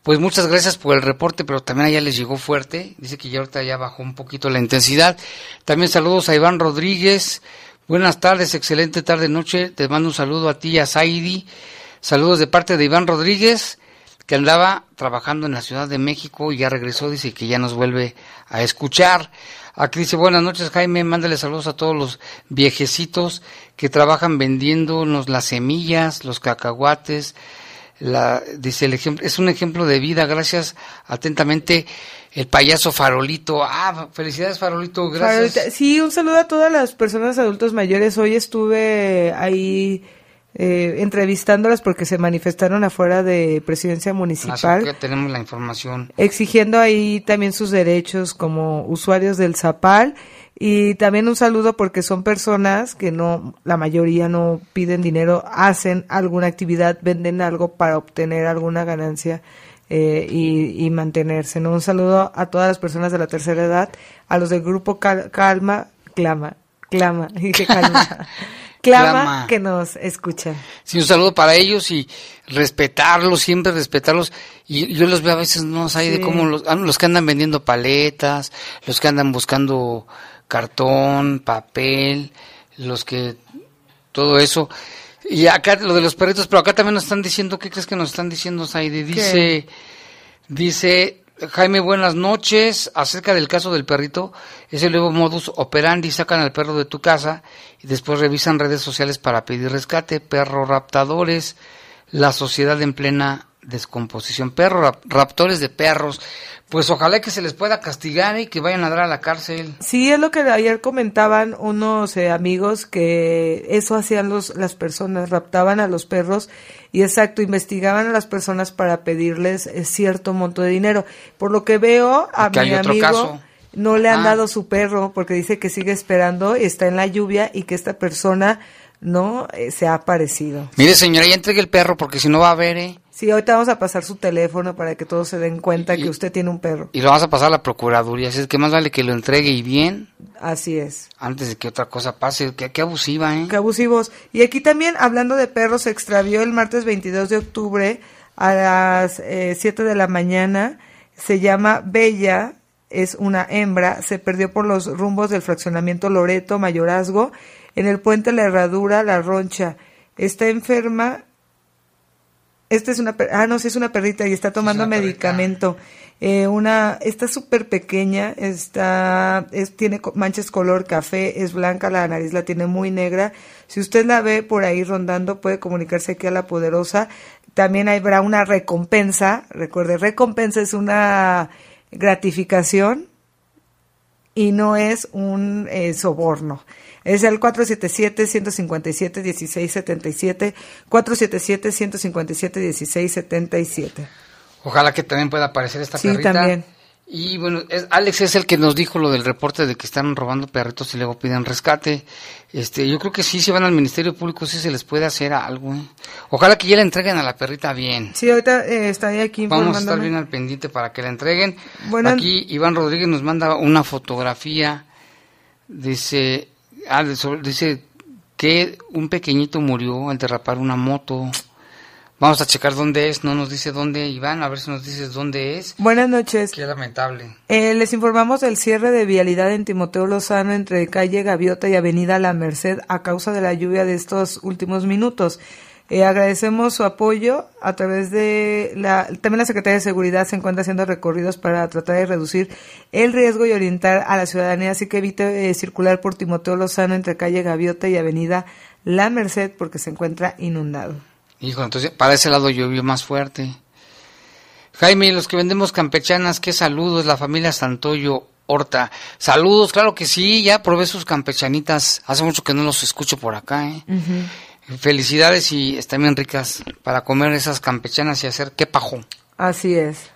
[SPEAKER 2] Pues muchas gracias por el reporte, pero también allá les llegó fuerte. Dice que ya ahorita ya bajó un poquito la intensidad. También saludos a Iván Rodríguez. Buenas tardes, excelente tarde, noche. Te mando un saludo a ti y a Saidi. Saludos de parte de Iván Rodríguez, que andaba trabajando en la Ciudad de México y ya regresó. Dice que ya nos vuelve a escuchar. Aquí dice, buenas noches Jaime, mándale saludos a todos los viejecitos que trabajan vendiéndonos las semillas, los cacahuates, la, dice el ejemplo, es un ejemplo de vida, gracias atentamente el payaso Farolito. Ah, felicidades Farolito, gracias.
[SPEAKER 3] Sí, un saludo a todas las personas adultos mayores. Hoy estuve ahí eh, entrevistándolas porque se manifestaron afuera de presidencia municipal.
[SPEAKER 2] Ya tenemos la información.
[SPEAKER 3] Exigiendo ahí también sus derechos como usuarios del Zapal y también un saludo porque son personas que no, la mayoría no piden dinero, hacen alguna actividad, venden algo para obtener alguna ganancia eh, y, mantenerse. ¿no? Un saludo a todas las personas de la tercera edad, a los del grupo Calma, Clama, Clama, [LAUGHS] dije Calma. [LAUGHS] Clama, que nos escuchan.
[SPEAKER 2] Sí, un saludo para ellos y respetarlos, siempre respetarlos. Y yo los veo a veces, no sé, de cómo los, ah, los que andan vendiendo paletas, los que andan buscando cartón, papel, los que todo eso. Y acá lo de los perritos, pero acá también nos están diciendo, ¿qué crees que nos están diciendo, Saide? Dice, dice Jaime, buenas noches. Acerca del caso del perrito, es el nuevo modus operandi. Sacan al perro de tu casa y después revisan redes sociales para pedir rescate. Perro raptadores, la sociedad en plena descomposición. Perro raptores de perros pues ojalá que se les pueda castigar y que vayan a dar a la cárcel.
[SPEAKER 3] Sí, es lo que ayer comentaban unos eh, amigos que eso hacían los, las personas, raptaban a los perros y exacto, investigaban a las personas para pedirles eh, cierto monto de dinero. Por lo que veo, a mi amigo no le han ah. dado su perro porque dice que sigue esperando, está en la lluvia y que esta persona no eh, se ha aparecido.
[SPEAKER 2] Mire señora, ya entregue el perro porque si no va a ver, ¿eh?
[SPEAKER 3] Sí, ahorita vamos a pasar su teléfono para que todos se den cuenta que usted tiene un perro.
[SPEAKER 2] Y lo vamos a pasar a la Procuraduría, así es que más vale que lo entregue y bien.
[SPEAKER 3] Así es.
[SPEAKER 2] Antes de que otra cosa pase, qué, abusiva, ¿eh?
[SPEAKER 3] Qué abusivos. Y aquí también, hablando de perros, se extravió el martes 22 de octubre a las eh, 7 de la mañana. Se llama Bella, es una hembra, se perdió por los rumbos del fraccionamiento Loreto, Mayorazgo, en el puente La Herradura, La Roncha. Está enferma esta es una, ah, no, sí es una perrita y está tomando medicamento. Eh, una, está súper pequeña, está, es, tiene manchas color café, es blanca, la nariz la tiene muy negra. Si usted la ve por ahí rondando, puede comunicarse aquí a la poderosa. También habrá una recompensa, recuerde, recompensa es una gratificación y no es un eh, soborno. Es el 477-157-1677, 477-157-1677.
[SPEAKER 2] Ojalá que también pueda aparecer esta sí, también. Y bueno, Alex es el que nos dijo lo del reporte de que están robando perritos y luego piden rescate. Este, yo creo que sí, si van al Ministerio Público, sí se les puede hacer algo. ¿eh? Ojalá que ya le entreguen a la perrita bien.
[SPEAKER 3] Sí, ahorita eh, aquí
[SPEAKER 2] Vamos a estar bien al pendiente para que la entreguen. Bueno, aquí Iván Rodríguez nos manda una fotografía. Dice, Ah, dice que un pequeñito murió al derrapar una moto. Vamos a checar dónde es, no nos dice dónde, Iván, a ver si nos dices dónde es.
[SPEAKER 3] Buenas noches.
[SPEAKER 2] Qué lamentable.
[SPEAKER 3] Eh, les informamos del cierre de vialidad en Timoteo Lozano entre calle Gaviota y avenida La Merced a causa de la lluvia de estos últimos minutos. Eh, agradecemos su apoyo a través de la, también la Secretaría de Seguridad se encuentra haciendo recorridos para tratar de reducir el riesgo y orientar a la ciudadanía, así que evite eh, circular por Timoteo Lozano entre calle Gaviota y avenida La Merced porque se encuentra inundado.
[SPEAKER 2] Hijo, entonces para ese lado llovió más fuerte. Jaime, los que vendemos campechanas, qué saludos, la familia Santoyo Horta. Saludos, claro que sí, ya probé sus campechanitas. Hace mucho que no los escucho por acá, ¿eh? Felicidades y están bien ricas para comer esas campechanas y hacer quepajo.
[SPEAKER 3] Así es.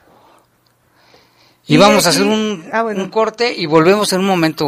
[SPEAKER 2] Y, vamos a hacer un, ah, un, corte y volvemos en un momento.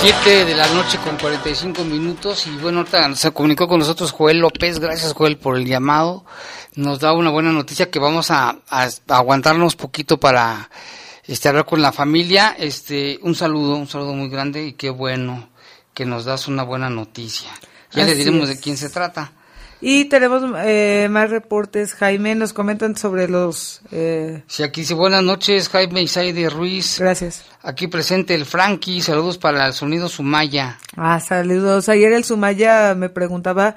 [SPEAKER 2] 7 de la noche con 45 minutos y bueno, ahorita se comunicó con nosotros Joel López, gracias Joel por el llamado, nos da una buena noticia que vamos a, a, a aguantarnos poquito para este, hablar con la familia, este, un saludo, un saludo muy grande y qué bueno que nos das una buena noticia. Ya le diremos de quién se trata.
[SPEAKER 3] Y tenemos eh, más reportes. Jaime nos comentan sobre los... Eh...
[SPEAKER 2] Sí, aquí dice buenas noches, Jaime Isaide Ruiz.
[SPEAKER 3] Gracias.
[SPEAKER 2] Aquí presente el Frankie, saludos para el sonido Sumaya.
[SPEAKER 3] Ah, saludos. Ayer el Sumaya me preguntaba,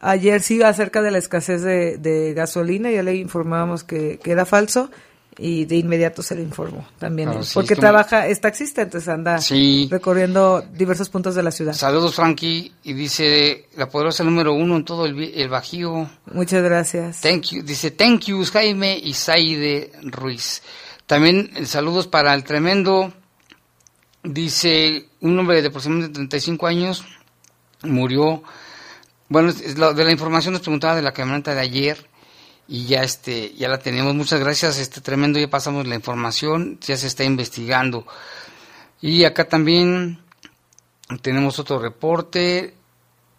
[SPEAKER 3] ayer sí acerca de la escasez de, de gasolina, ya le informábamos que, que era falso y de inmediato se le informó también. Claro, sí, porque trabaja, es taxista, entonces anda
[SPEAKER 2] sí.
[SPEAKER 3] recorriendo diversos puntos de la ciudad.
[SPEAKER 2] Saludos, Frankie. Y dice la poderosa número uno en todo el, el Bajío.
[SPEAKER 3] Muchas gracias.
[SPEAKER 2] Thank you. Dice, thank you, Jaime y Saide Ruiz. También saludos para el tremendo. Dice, un hombre de aproximadamente 35 años murió. Bueno, de la información nos preguntaba de la camioneta de ayer y ya este ya la tenemos. Muchas gracias este tremendo ya pasamos la información ya se está investigando. Y acá también tenemos otro reporte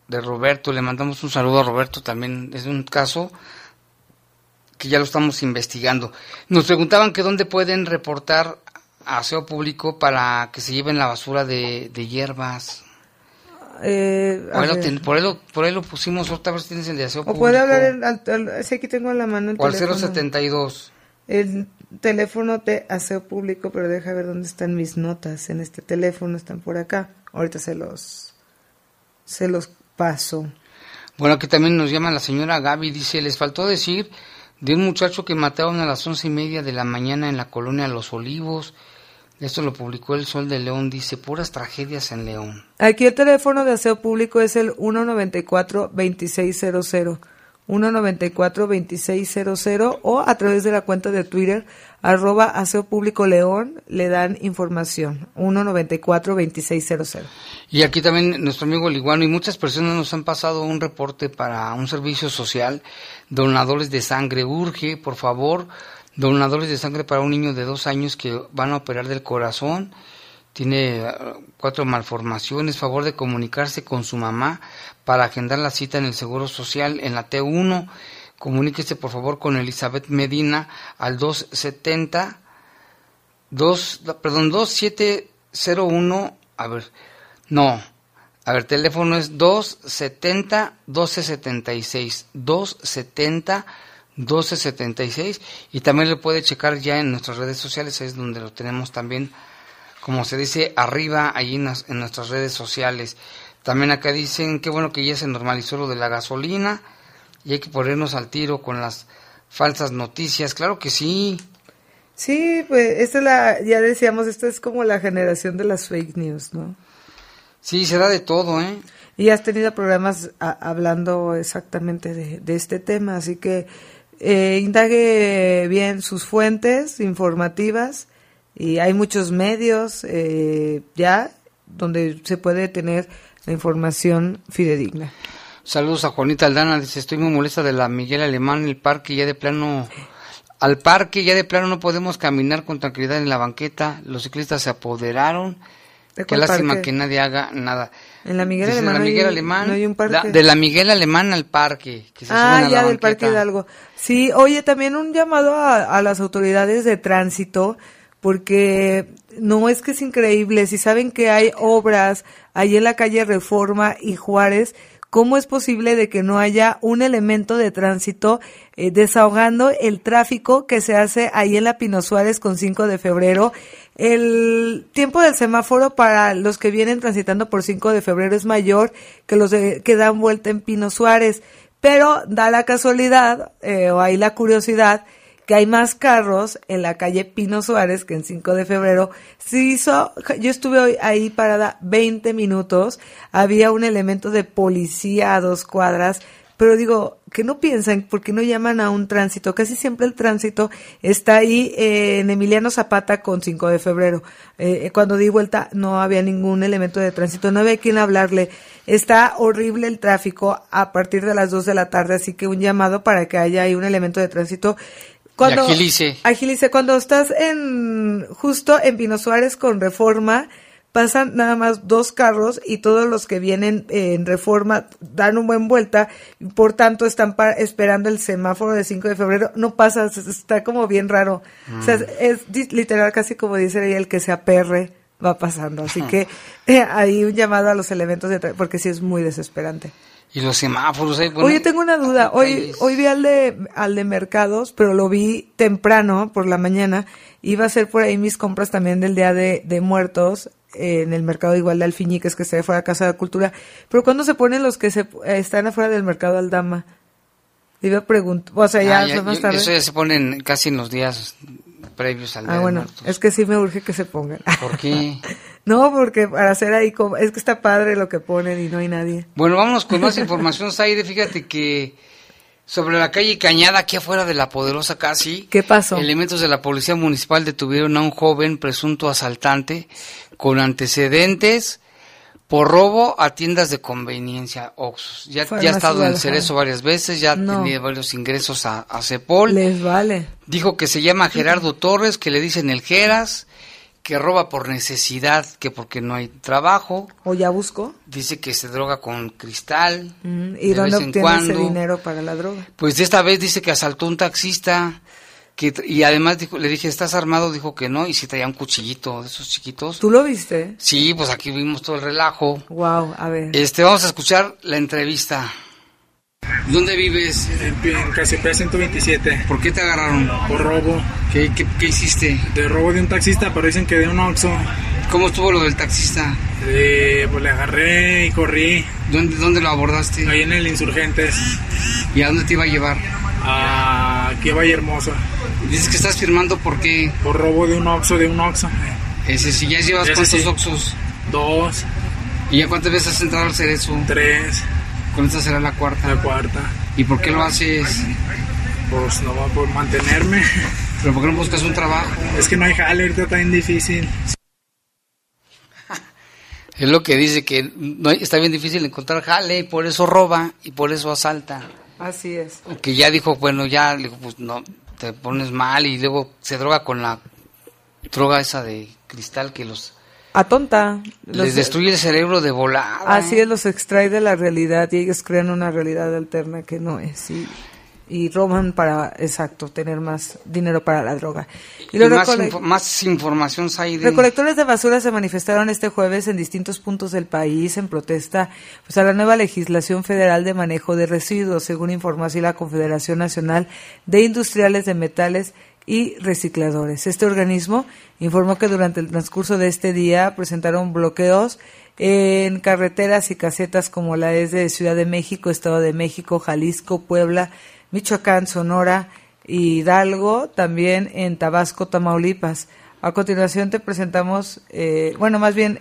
[SPEAKER 2] de Roberto. Le mandamos un saludo a Roberto también. Es un caso que ya lo estamos investigando. Nos preguntaban que dónde pueden reportar aseo público para que se lleven la basura de, de hierbas
[SPEAKER 3] eh,
[SPEAKER 2] por, ahí lo, por, ahí lo, por, ahí lo, pusimos, otra vez tienes el de aseo
[SPEAKER 3] o
[SPEAKER 2] público.
[SPEAKER 3] puede hablar, el, al, al, tengo en la mano el
[SPEAKER 2] o al
[SPEAKER 3] teléfono.
[SPEAKER 2] 072.
[SPEAKER 3] El teléfono de aseo público, pero deja ver dónde están mis notas. En este teléfono están por acá. Ahorita se los, se los paso.
[SPEAKER 2] Bueno, aquí también nos llama la señora Gaby, dice, les faltó decir de un muchacho que mataron a las once y media de la mañana en la colonia Los Olivos. Esto lo publicó el Sol de León, dice, puras tragedias en León.
[SPEAKER 3] Aquí el teléfono de aseo público es el 194-2600, 194-2600 o a través de la cuenta de Twitter, arroba aseo público León, le dan información, 194-2600.
[SPEAKER 2] Y aquí también nuestro amigo Liguano y muchas personas nos han pasado un reporte para un servicio social, donadores de sangre, urge, por favor, donadores de sangre para un niño de dos años que van a operar del corazón, tiene cuatro malformaciones, favor de comunicarse con su mamá para agendar la cita en el Seguro Social en la T1, comuníquese por favor con Elizabeth Medina al 270 2 perdón 2701 a ver no a ver teléfono es 270 1276 270 1276 y también lo puede checar ya en nuestras redes sociales, es donde lo tenemos también, como se dice, arriba, allí en, en nuestras redes sociales. También acá dicen, qué bueno que ya se normalizó lo de la gasolina y hay que ponernos al tiro con las falsas noticias, claro que sí.
[SPEAKER 3] Sí, pues esta es la, ya decíamos, esta es como la generación de las fake news, ¿no?
[SPEAKER 2] Sí, se da de todo, ¿eh?
[SPEAKER 3] Y has tenido programas a, hablando exactamente de, de este tema, así que eh, indague bien sus fuentes informativas y hay muchos medios eh, ya donde se puede tener la información fidedigna.
[SPEAKER 2] Saludos a Juanita Aldana, dice, estoy muy molesta de la Miguel Alemán, el parque ya de plano, al parque ya de plano no podemos caminar con tranquilidad en la banqueta, los ciclistas se apoderaron, qué lástima que nadie haga nada.
[SPEAKER 3] En la Miguel Alemán.
[SPEAKER 2] la
[SPEAKER 3] no hay-
[SPEAKER 2] Miguel Alemán,
[SPEAKER 3] no hay un parque.
[SPEAKER 2] la- de la Miguel Alemán al parque, que se
[SPEAKER 3] Ah, ya del Parque. Hidalgo. Sí, oye, también un llamado a, a las autoridades de tránsito, porque no es que es increíble, si saben que hay obras ahí en la calle Reforma y Juárez, ¿cómo es posible de que no haya un elemento de tránsito eh, desahogando el tráfico que se hace ahí en la Pino Suárez con 5 de febrero? El tiempo del semáforo para los que vienen transitando por 5 de febrero es mayor que los de- que dan vuelta en Pino Suárez, pero da la casualidad eh, o hay la curiosidad que hay más carros en la calle Pino Suárez que en 5 de febrero. Se hizo, yo estuve hoy ahí parada 20 minutos, había un elemento de policía a dos cuadras, pero digo, que no piensan, porque no llaman a un tránsito? Casi siempre el tránsito está ahí eh, en Emiliano Zapata con 5 de febrero. Eh, cuando di vuelta no había ningún elemento de tránsito, no había quien hablarle. Está horrible el tráfico a partir de las 2 de la tarde, así que un llamado para que haya ahí un elemento de tránsito. Cuando,
[SPEAKER 2] agilice.
[SPEAKER 3] Agilice, cuando estás en justo en Pino Suárez con Reforma, pasan nada más dos carros y todos los que vienen en reforma dan un buen vuelta, por tanto están esperando el semáforo de 5 de febrero, no pasa, está como bien raro. O sea, es, literal casi como dice el que se aperre va pasando. Así que eh, hay un llamado a los elementos de porque sí es muy desesperante.
[SPEAKER 2] Y los semáforos ahí.
[SPEAKER 3] Oye, tengo una duda. Hoy, hoy vi al de, al de mercados, pero lo vi temprano por la mañana. Iba a hacer por ahí mis compras también del Día de, de Muertos en el mercado igual de Alfiñiques que se fuera a Casa de Cultura. Pero ¿cuándo se ponen los que se están afuera del mercado Aldama? Iba a preguntar, o sea, ya,
[SPEAKER 2] ah, más tarde. Eso ya se ponen casi en los días previos al ah, Día Ah, bueno,
[SPEAKER 3] es que sí me urge que se pongan. [LAUGHS]
[SPEAKER 2] ¿Por qué?
[SPEAKER 3] No, porque para hacer ahí, es que está padre lo que ponen y no hay nadie.
[SPEAKER 2] Bueno, vámonos con más información, Saide. Fíjate que sobre la calle Cañada, aquí afuera de la poderosa casi.
[SPEAKER 3] ¿Qué pasó?
[SPEAKER 2] Elementos de la policía municipal detuvieron a un joven presunto asaltante con antecedentes por robo a tiendas de conveniencia Oxus. Ya, ya ha estado en Cerezo varias veces, ya ha tenido varios ingresos a, a Cepol.
[SPEAKER 3] Les vale.
[SPEAKER 2] Dijo que se llama Gerardo Torres, que le dicen el Geras que roba por necesidad, que porque no hay trabajo.
[SPEAKER 3] ¿O ya buscó?
[SPEAKER 2] Dice que se droga con cristal.
[SPEAKER 3] Mm, ¿Y dónde obtiene ese dinero para la droga?
[SPEAKER 2] Pues esta vez dice que asaltó un taxista. Que, y además dijo, le dije, ¿estás armado? Dijo que no, y si traía un cuchillito de esos chiquitos.
[SPEAKER 3] ¿Tú lo viste?
[SPEAKER 2] Sí, pues aquí vimos todo el relajo.
[SPEAKER 3] Wow, a ver.
[SPEAKER 2] Este, vamos a escuchar la entrevista. ¿Dónde vives?
[SPEAKER 6] En, en 127.
[SPEAKER 2] ¿Por qué te agarraron?
[SPEAKER 6] Por robo.
[SPEAKER 2] ¿Qué, qué, hiciste?
[SPEAKER 6] De robo de un taxista, pero dicen que de un Oxxo.
[SPEAKER 2] ¿Cómo estuvo lo del taxista?
[SPEAKER 6] Eh, pues le agarré y corrí.
[SPEAKER 2] ¿Dónde, ¿Dónde lo abordaste?
[SPEAKER 6] Ahí en el Insurgentes.
[SPEAKER 2] ¿Y a dónde te iba a llevar?
[SPEAKER 6] A aquí a Valle Hermoso.
[SPEAKER 2] Dices que estás firmando por qué?
[SPEAKER 6] Por robo de un Oxxo, de un Oxxo.
[SPEAKER 2] Ese, si ya llevas cuántos Oxxos?
[SPEAKER 6] Dos.
[SPEAKER 2] ¿Y ya cuántas veces has entrado al Cerezo?
[SPEAKER 6] Tres.
[SPEAKER 2] ¿Con esta será la cuarta?
[SPEAKER 6] La cuarta.
[SPEAKER 2] ¿Y por qué lo haces?
[SPEAKER 6] Pues no va por mantenerme.
[SPEAKER 2] ¿Pero por qué no buscas un trabajo?
[SPEAKER 6] Es que no hay jale, ahorita está bien difícil.
[SPEAKER 2] Es lo que dice que no, está bien difícil encontrar jale y por eso roba y por eso asalta.
[SPEAKER 3] Así es.
[SPEAKER 2] Que ya dijo, bueno, ya, pues no, te pones mal y luego se droga con la droga esa de cristal que los
[SPEAKER 3] a tonta.
[SPEAKER 2] Les destruye el cerebro de volar.
[SPEAKER 3] Así es, los extrae de la realidad y ellos crean una realidad alterna que no es. Y, y roban para, exacto, tener más dinero para la droga.
[SPEAKER 2] Y, más, información,
[SPEAKER 3] Recolectores de basura se manifestaron este jueves en distintos puntos del país en protesta pues, a la nueva legislación federal de manejo de residuos, según informó así la Confederación Nacional de Industriales de Metales y recicladores. Este organismo informó que durante el transcurso de este día presentaron bloqueos en carreteras y casetas como la es de Ciudad de México, Estado de México, Jalisco, Puebla, Michoacán, Sonora, Hidalgo, también en Tabasco, Tamaulipas. A continuación te presentamos, eh, bueno, más bien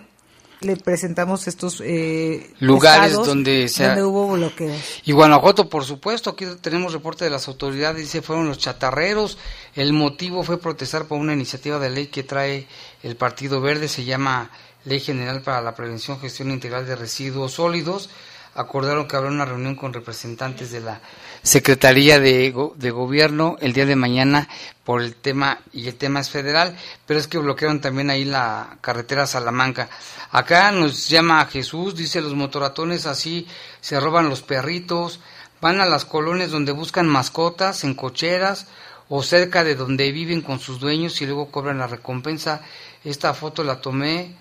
[SPEAKER 3] le presentamos estos eh,
[SPEAKER 2] lugares donde,
[SPEAKER 3] se hubo bloqueos.
[SPEAKER 2] Y Guanajuato, por supuesto, aquí tenemos reporte de las autoridades, dice fueron los chatarreros, el motivo fue protestar por una iniciativa de ley que trae el Partido Verde, se llama Ley General para la Prevención Gestión Integral de Residuos Sólidos, acordaron que habrá una reunión con representantes de la Secretaría de, de, Gobierno el día de mañana por el tema, y el tema es federal, pero es que bloquearon también ahí la carretera Salamanca. Acá nos llama Jesús, dice los motoratones así, se roban los perritos, van a las colonias donde buscan mascotas, en cocheras o cerca de donde viven con sus dueños y luego cobran la recompensa. Esta foto la tomé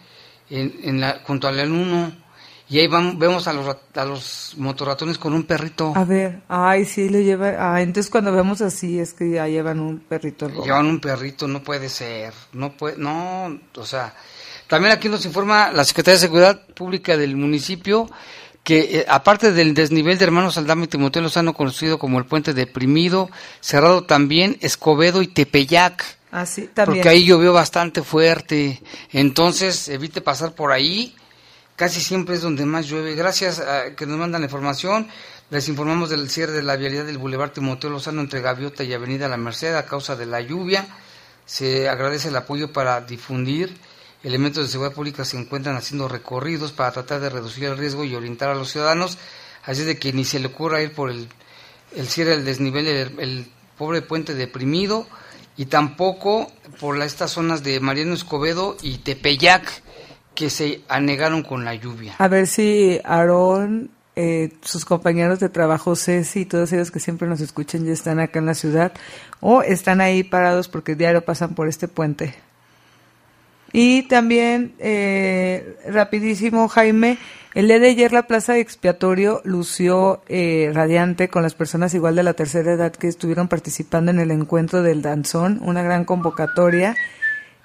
[SPEAKER 2] en, en la, junto al 1 y ahí vemos a los, a los motorratones con un perrito.
[SPEAKER 3] A ver, ay, sí, le lleva. Ah, entonces cuando vemos así es que ya llevan un perrito.
[SPEAKER 2] Llevan un perrito, no puede ser. No puede, no, o sea. También aquí nos informa la Secretaría de Seguridad Pública del municipio que eh, aparte del desnivel de Hermanos Aldama y Timoteo Lozano, conocido como el Puente Deprimido, cerrado también Escobedo y Tepeyac.
[SPEAKER 3] Ah, sí, también.
[SPEAKER 2] Porque ahí llovió bastante fuerte. Entonces, evite pasar por ahí casi siempre es donde más llueve. Gracias a que nos mandan la información. Les informamos del cierre de la vialidad del Boulevard Timoteo Lozano entre Gaviota y Avenida La Merced a causa de la lluvia. Se agradece el apoyo para difundir. Elementos de seguridad pública se encuentran haciendo recorridos para tratar de reducir el riesgo y orientar a los ciudadanos. Así de que ni se le ocurra ir por el, el cierre del desnivel, el, pobre puente deprimido, y tampoco por estas zonas de Mariano Escobedo y Tepeyac que se anegaron con la lluvia.
[SPEAKER 3] A ver si Aarón, eh, sus compañeros de trabajo, Ceci y todos ellos que siempre nos escuchan ya están acá en la ciudad o están ahí parados porque diario pasan por este puente. Y también, eh, rapidísimo, Jaime, el día de ayer la Plaza de Expiatorio lució eh, radiante con las personas igual de la tercera edad que estuvieron participando en el encuentro del danzón, una gran convocatoria.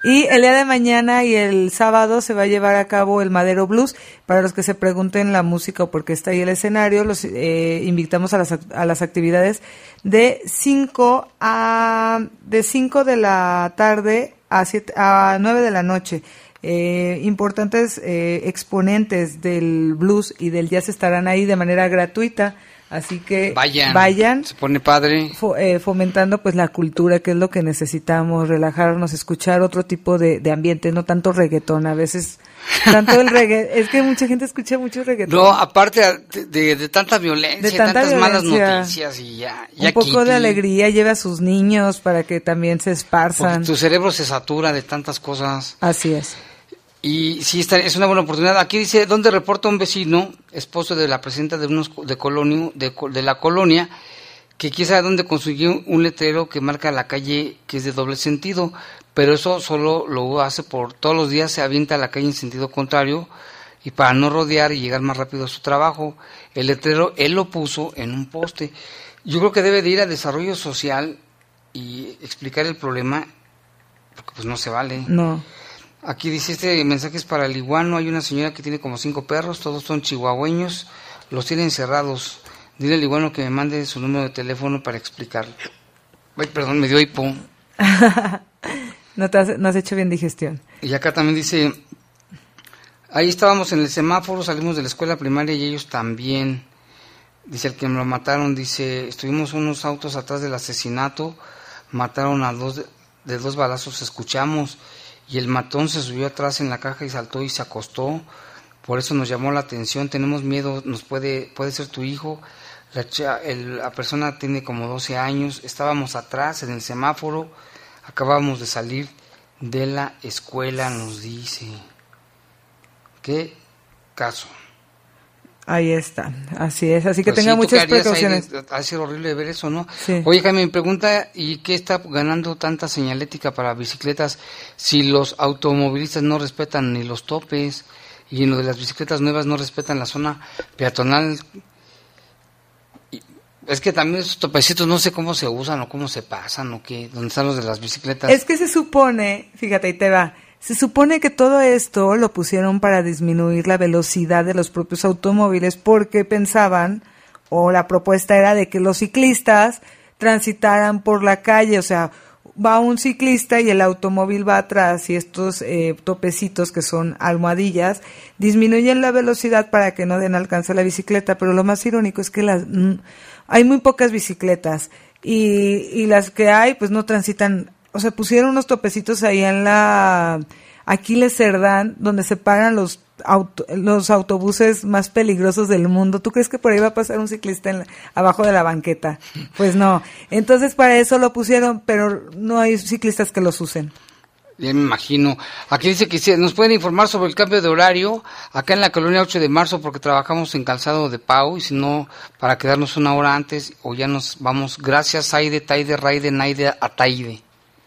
[SPEAKER 3] Y el día de mañana y el sábado se va a llevar a cabo el Madero Blues. Para los que se pregunten la música o por qué está ahí el escenario, los eh, invitamos a las, a las actividades de 5 a de 5 de la tarde a, siete, a 9 de la noche. Eh, importantes eh, exponentes del blues y del jazz estarán ahí de manera gratuita. Así que
[SPEAKER 2] vayan,
[SPEAKER 3] vayan
[SPEAKER 2] se pone padre.
[SPEAKER 3] Fo, eh, fomentando pues la cultura, que es lo que necesitamos, relajarnos, escuchar otro tipo de, de ambiente, no tanto reggaetón, a veces tanto el reggaetón, [LAUGHS] es que mucha gente escucha mucho reggaetón.
[SPEAKER 2] No, aparte de, de, de tanta violencia,
[SPEAKER 3] de tanta
[SPEAKER 2] tantas
[SPEAKER 3] violencia,
[SPEAKER 2] malas noticias y ya. ya
[SPEAKER 3] un poco de alegría, lleve a sus niños para que también se esparzan.
[SPEAKER 2] Porque tu cerebro se satura de tantas cosas.
[SPEAKER 3] Así es.
[SPEAKER 2] Y sí, está, es una buena oportunidad. Aquí dice, donde reporta un vecino, esposo de la presidenta de unos de, colonio, de, de la colonia, que quién sabe dónde consiguió un letrero que marca la calle que es de doble sentido, pero eso solo lo hace por todos los días, se avienta a la calle en sentido contrario y para no rodear y llegar más rápido a su trabajo. El letrero él lo puso en un poste. Yo creo que debe de ir a desarrollo social y explicar el problema, porque pues no se vale.
[SPEAKER 3] No.
[SPEAKER 2] Aquí dice este mensaje es para el iguano. Hay una señora que tiene como cinco perros, todos son chihuahueños, los tiene encerrados. Dile al iguano que me mande su número de teléfono para explicarle. Ay, perdón, me dio hipo. [LAUGHS]
[SPEAKER 3] no, te has, no has hecho bien digestión.
[SPEAKER 2] Y acá también dice, ahí estábamos en el semáforo, salimos de la escuela primaria y ellos también. Dice el que me lo mataron, dice, estuvimos unos autos atrás del asesinato, mataron a dos de, de dos balazos, escuchamos y el matón se subió atrás en la caja y saltó y se acostó. Por eso nos llamó la atención, tenemos miedo, nos puede, puede ser tu hijo. La, el, la persona tiene como 12 años, estábamos atrás en el semáforo, acabamos de salir de la escuela, nos dice. ¿Qué caso?
[SPEAKER 3] Ahí está, así es, así que pues tenga sí, muchas precauciones.
[SPEAKER 2] Ha sido horrible ver eso, ¿no?
[SPEAKER 3] Sí.
[SPEAKER 2] Oye, Jaime, me pregunta, ¿y qué está ganando tanta señalética para bicicletas si los automovilistas no respetan ni los topes y en lo de las bicicletas nuevas no respetan la zona peatonal? Es que también esos topecitos no sé cómo se usan o cómo se pasan o qué, ¿dónde están los de las bicicletas?
[SPEAKER 3] Es que se supone, fíjate, ahí te va se supone que todo esto lo pusieron para disminuir la velocidad de los propios automóviles porque pensaban, o la propuesta era de que los ciclistas transitaran por la calle, o sea, va un ciclista y el automóvil va atrás y estos eh, topecitos que son almohadillas disminuyen la velocidad para que no den alcance a la bicicleta, pero lo más irónico es que las, mm, hay muy pocas bicicletas y, y las que hay pues no transitan o sea, pusieron unos topecitos ahí en la Aquiles Cerdán, donde se paran los auto, los autobuses más peligrosos del mundo. ¿Tú crees que por ahí va a pasar un ciclista en la, abajo de la banqueta? Pues no. Entonces para eso lo pusieron, pero no hay ciclistas que los usen.
[SPEAKER 2] Ya me imagino. Aquí dice que nos pueden informar sobre el cambio de horario acá en la colonia 8 de marzo porque trabajamos en Calzado de Pau y si no, para quedarnos una hora antes o ya nos vamos. Gracias, Aide, Taide, Raide, Naide, Ataide.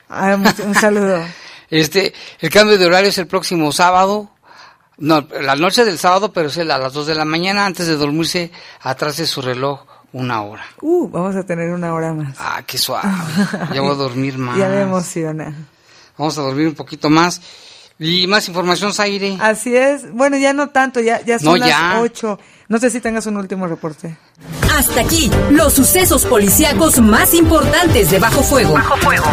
[SPEAKER 3] Ah, un saludo. [LAUGHS]
[SPEAKER 2] este, el cambio de horario es el próximo sábado. No, la noche del sábado, pero es a las 2 de la mañana, antes de dormirse, atrás de su reloj, una hora.
[SPEAKER 3] Uh, vamos a tener una hora más.
[SPEAKER 2] Ah, qué suave. ya voy a dormir [LAUGHS] más.
[SPEAKER 3] Ya me emociona.
[SPEAKER 2] Vamos a dormir un poquito más. Y más información, Zaire.
[SPEAKER 3] Así es. Bueno, ya no tanto, ya, ya son
[SPEAKER 2] no, ya.
[SPEAKER 3] las 8. No sé si tengas un último reporte.
[SPEAKER 7] Hasta aquí, los sucesos policíacos más importantes de Bajo Fuego. Bajo Fuego.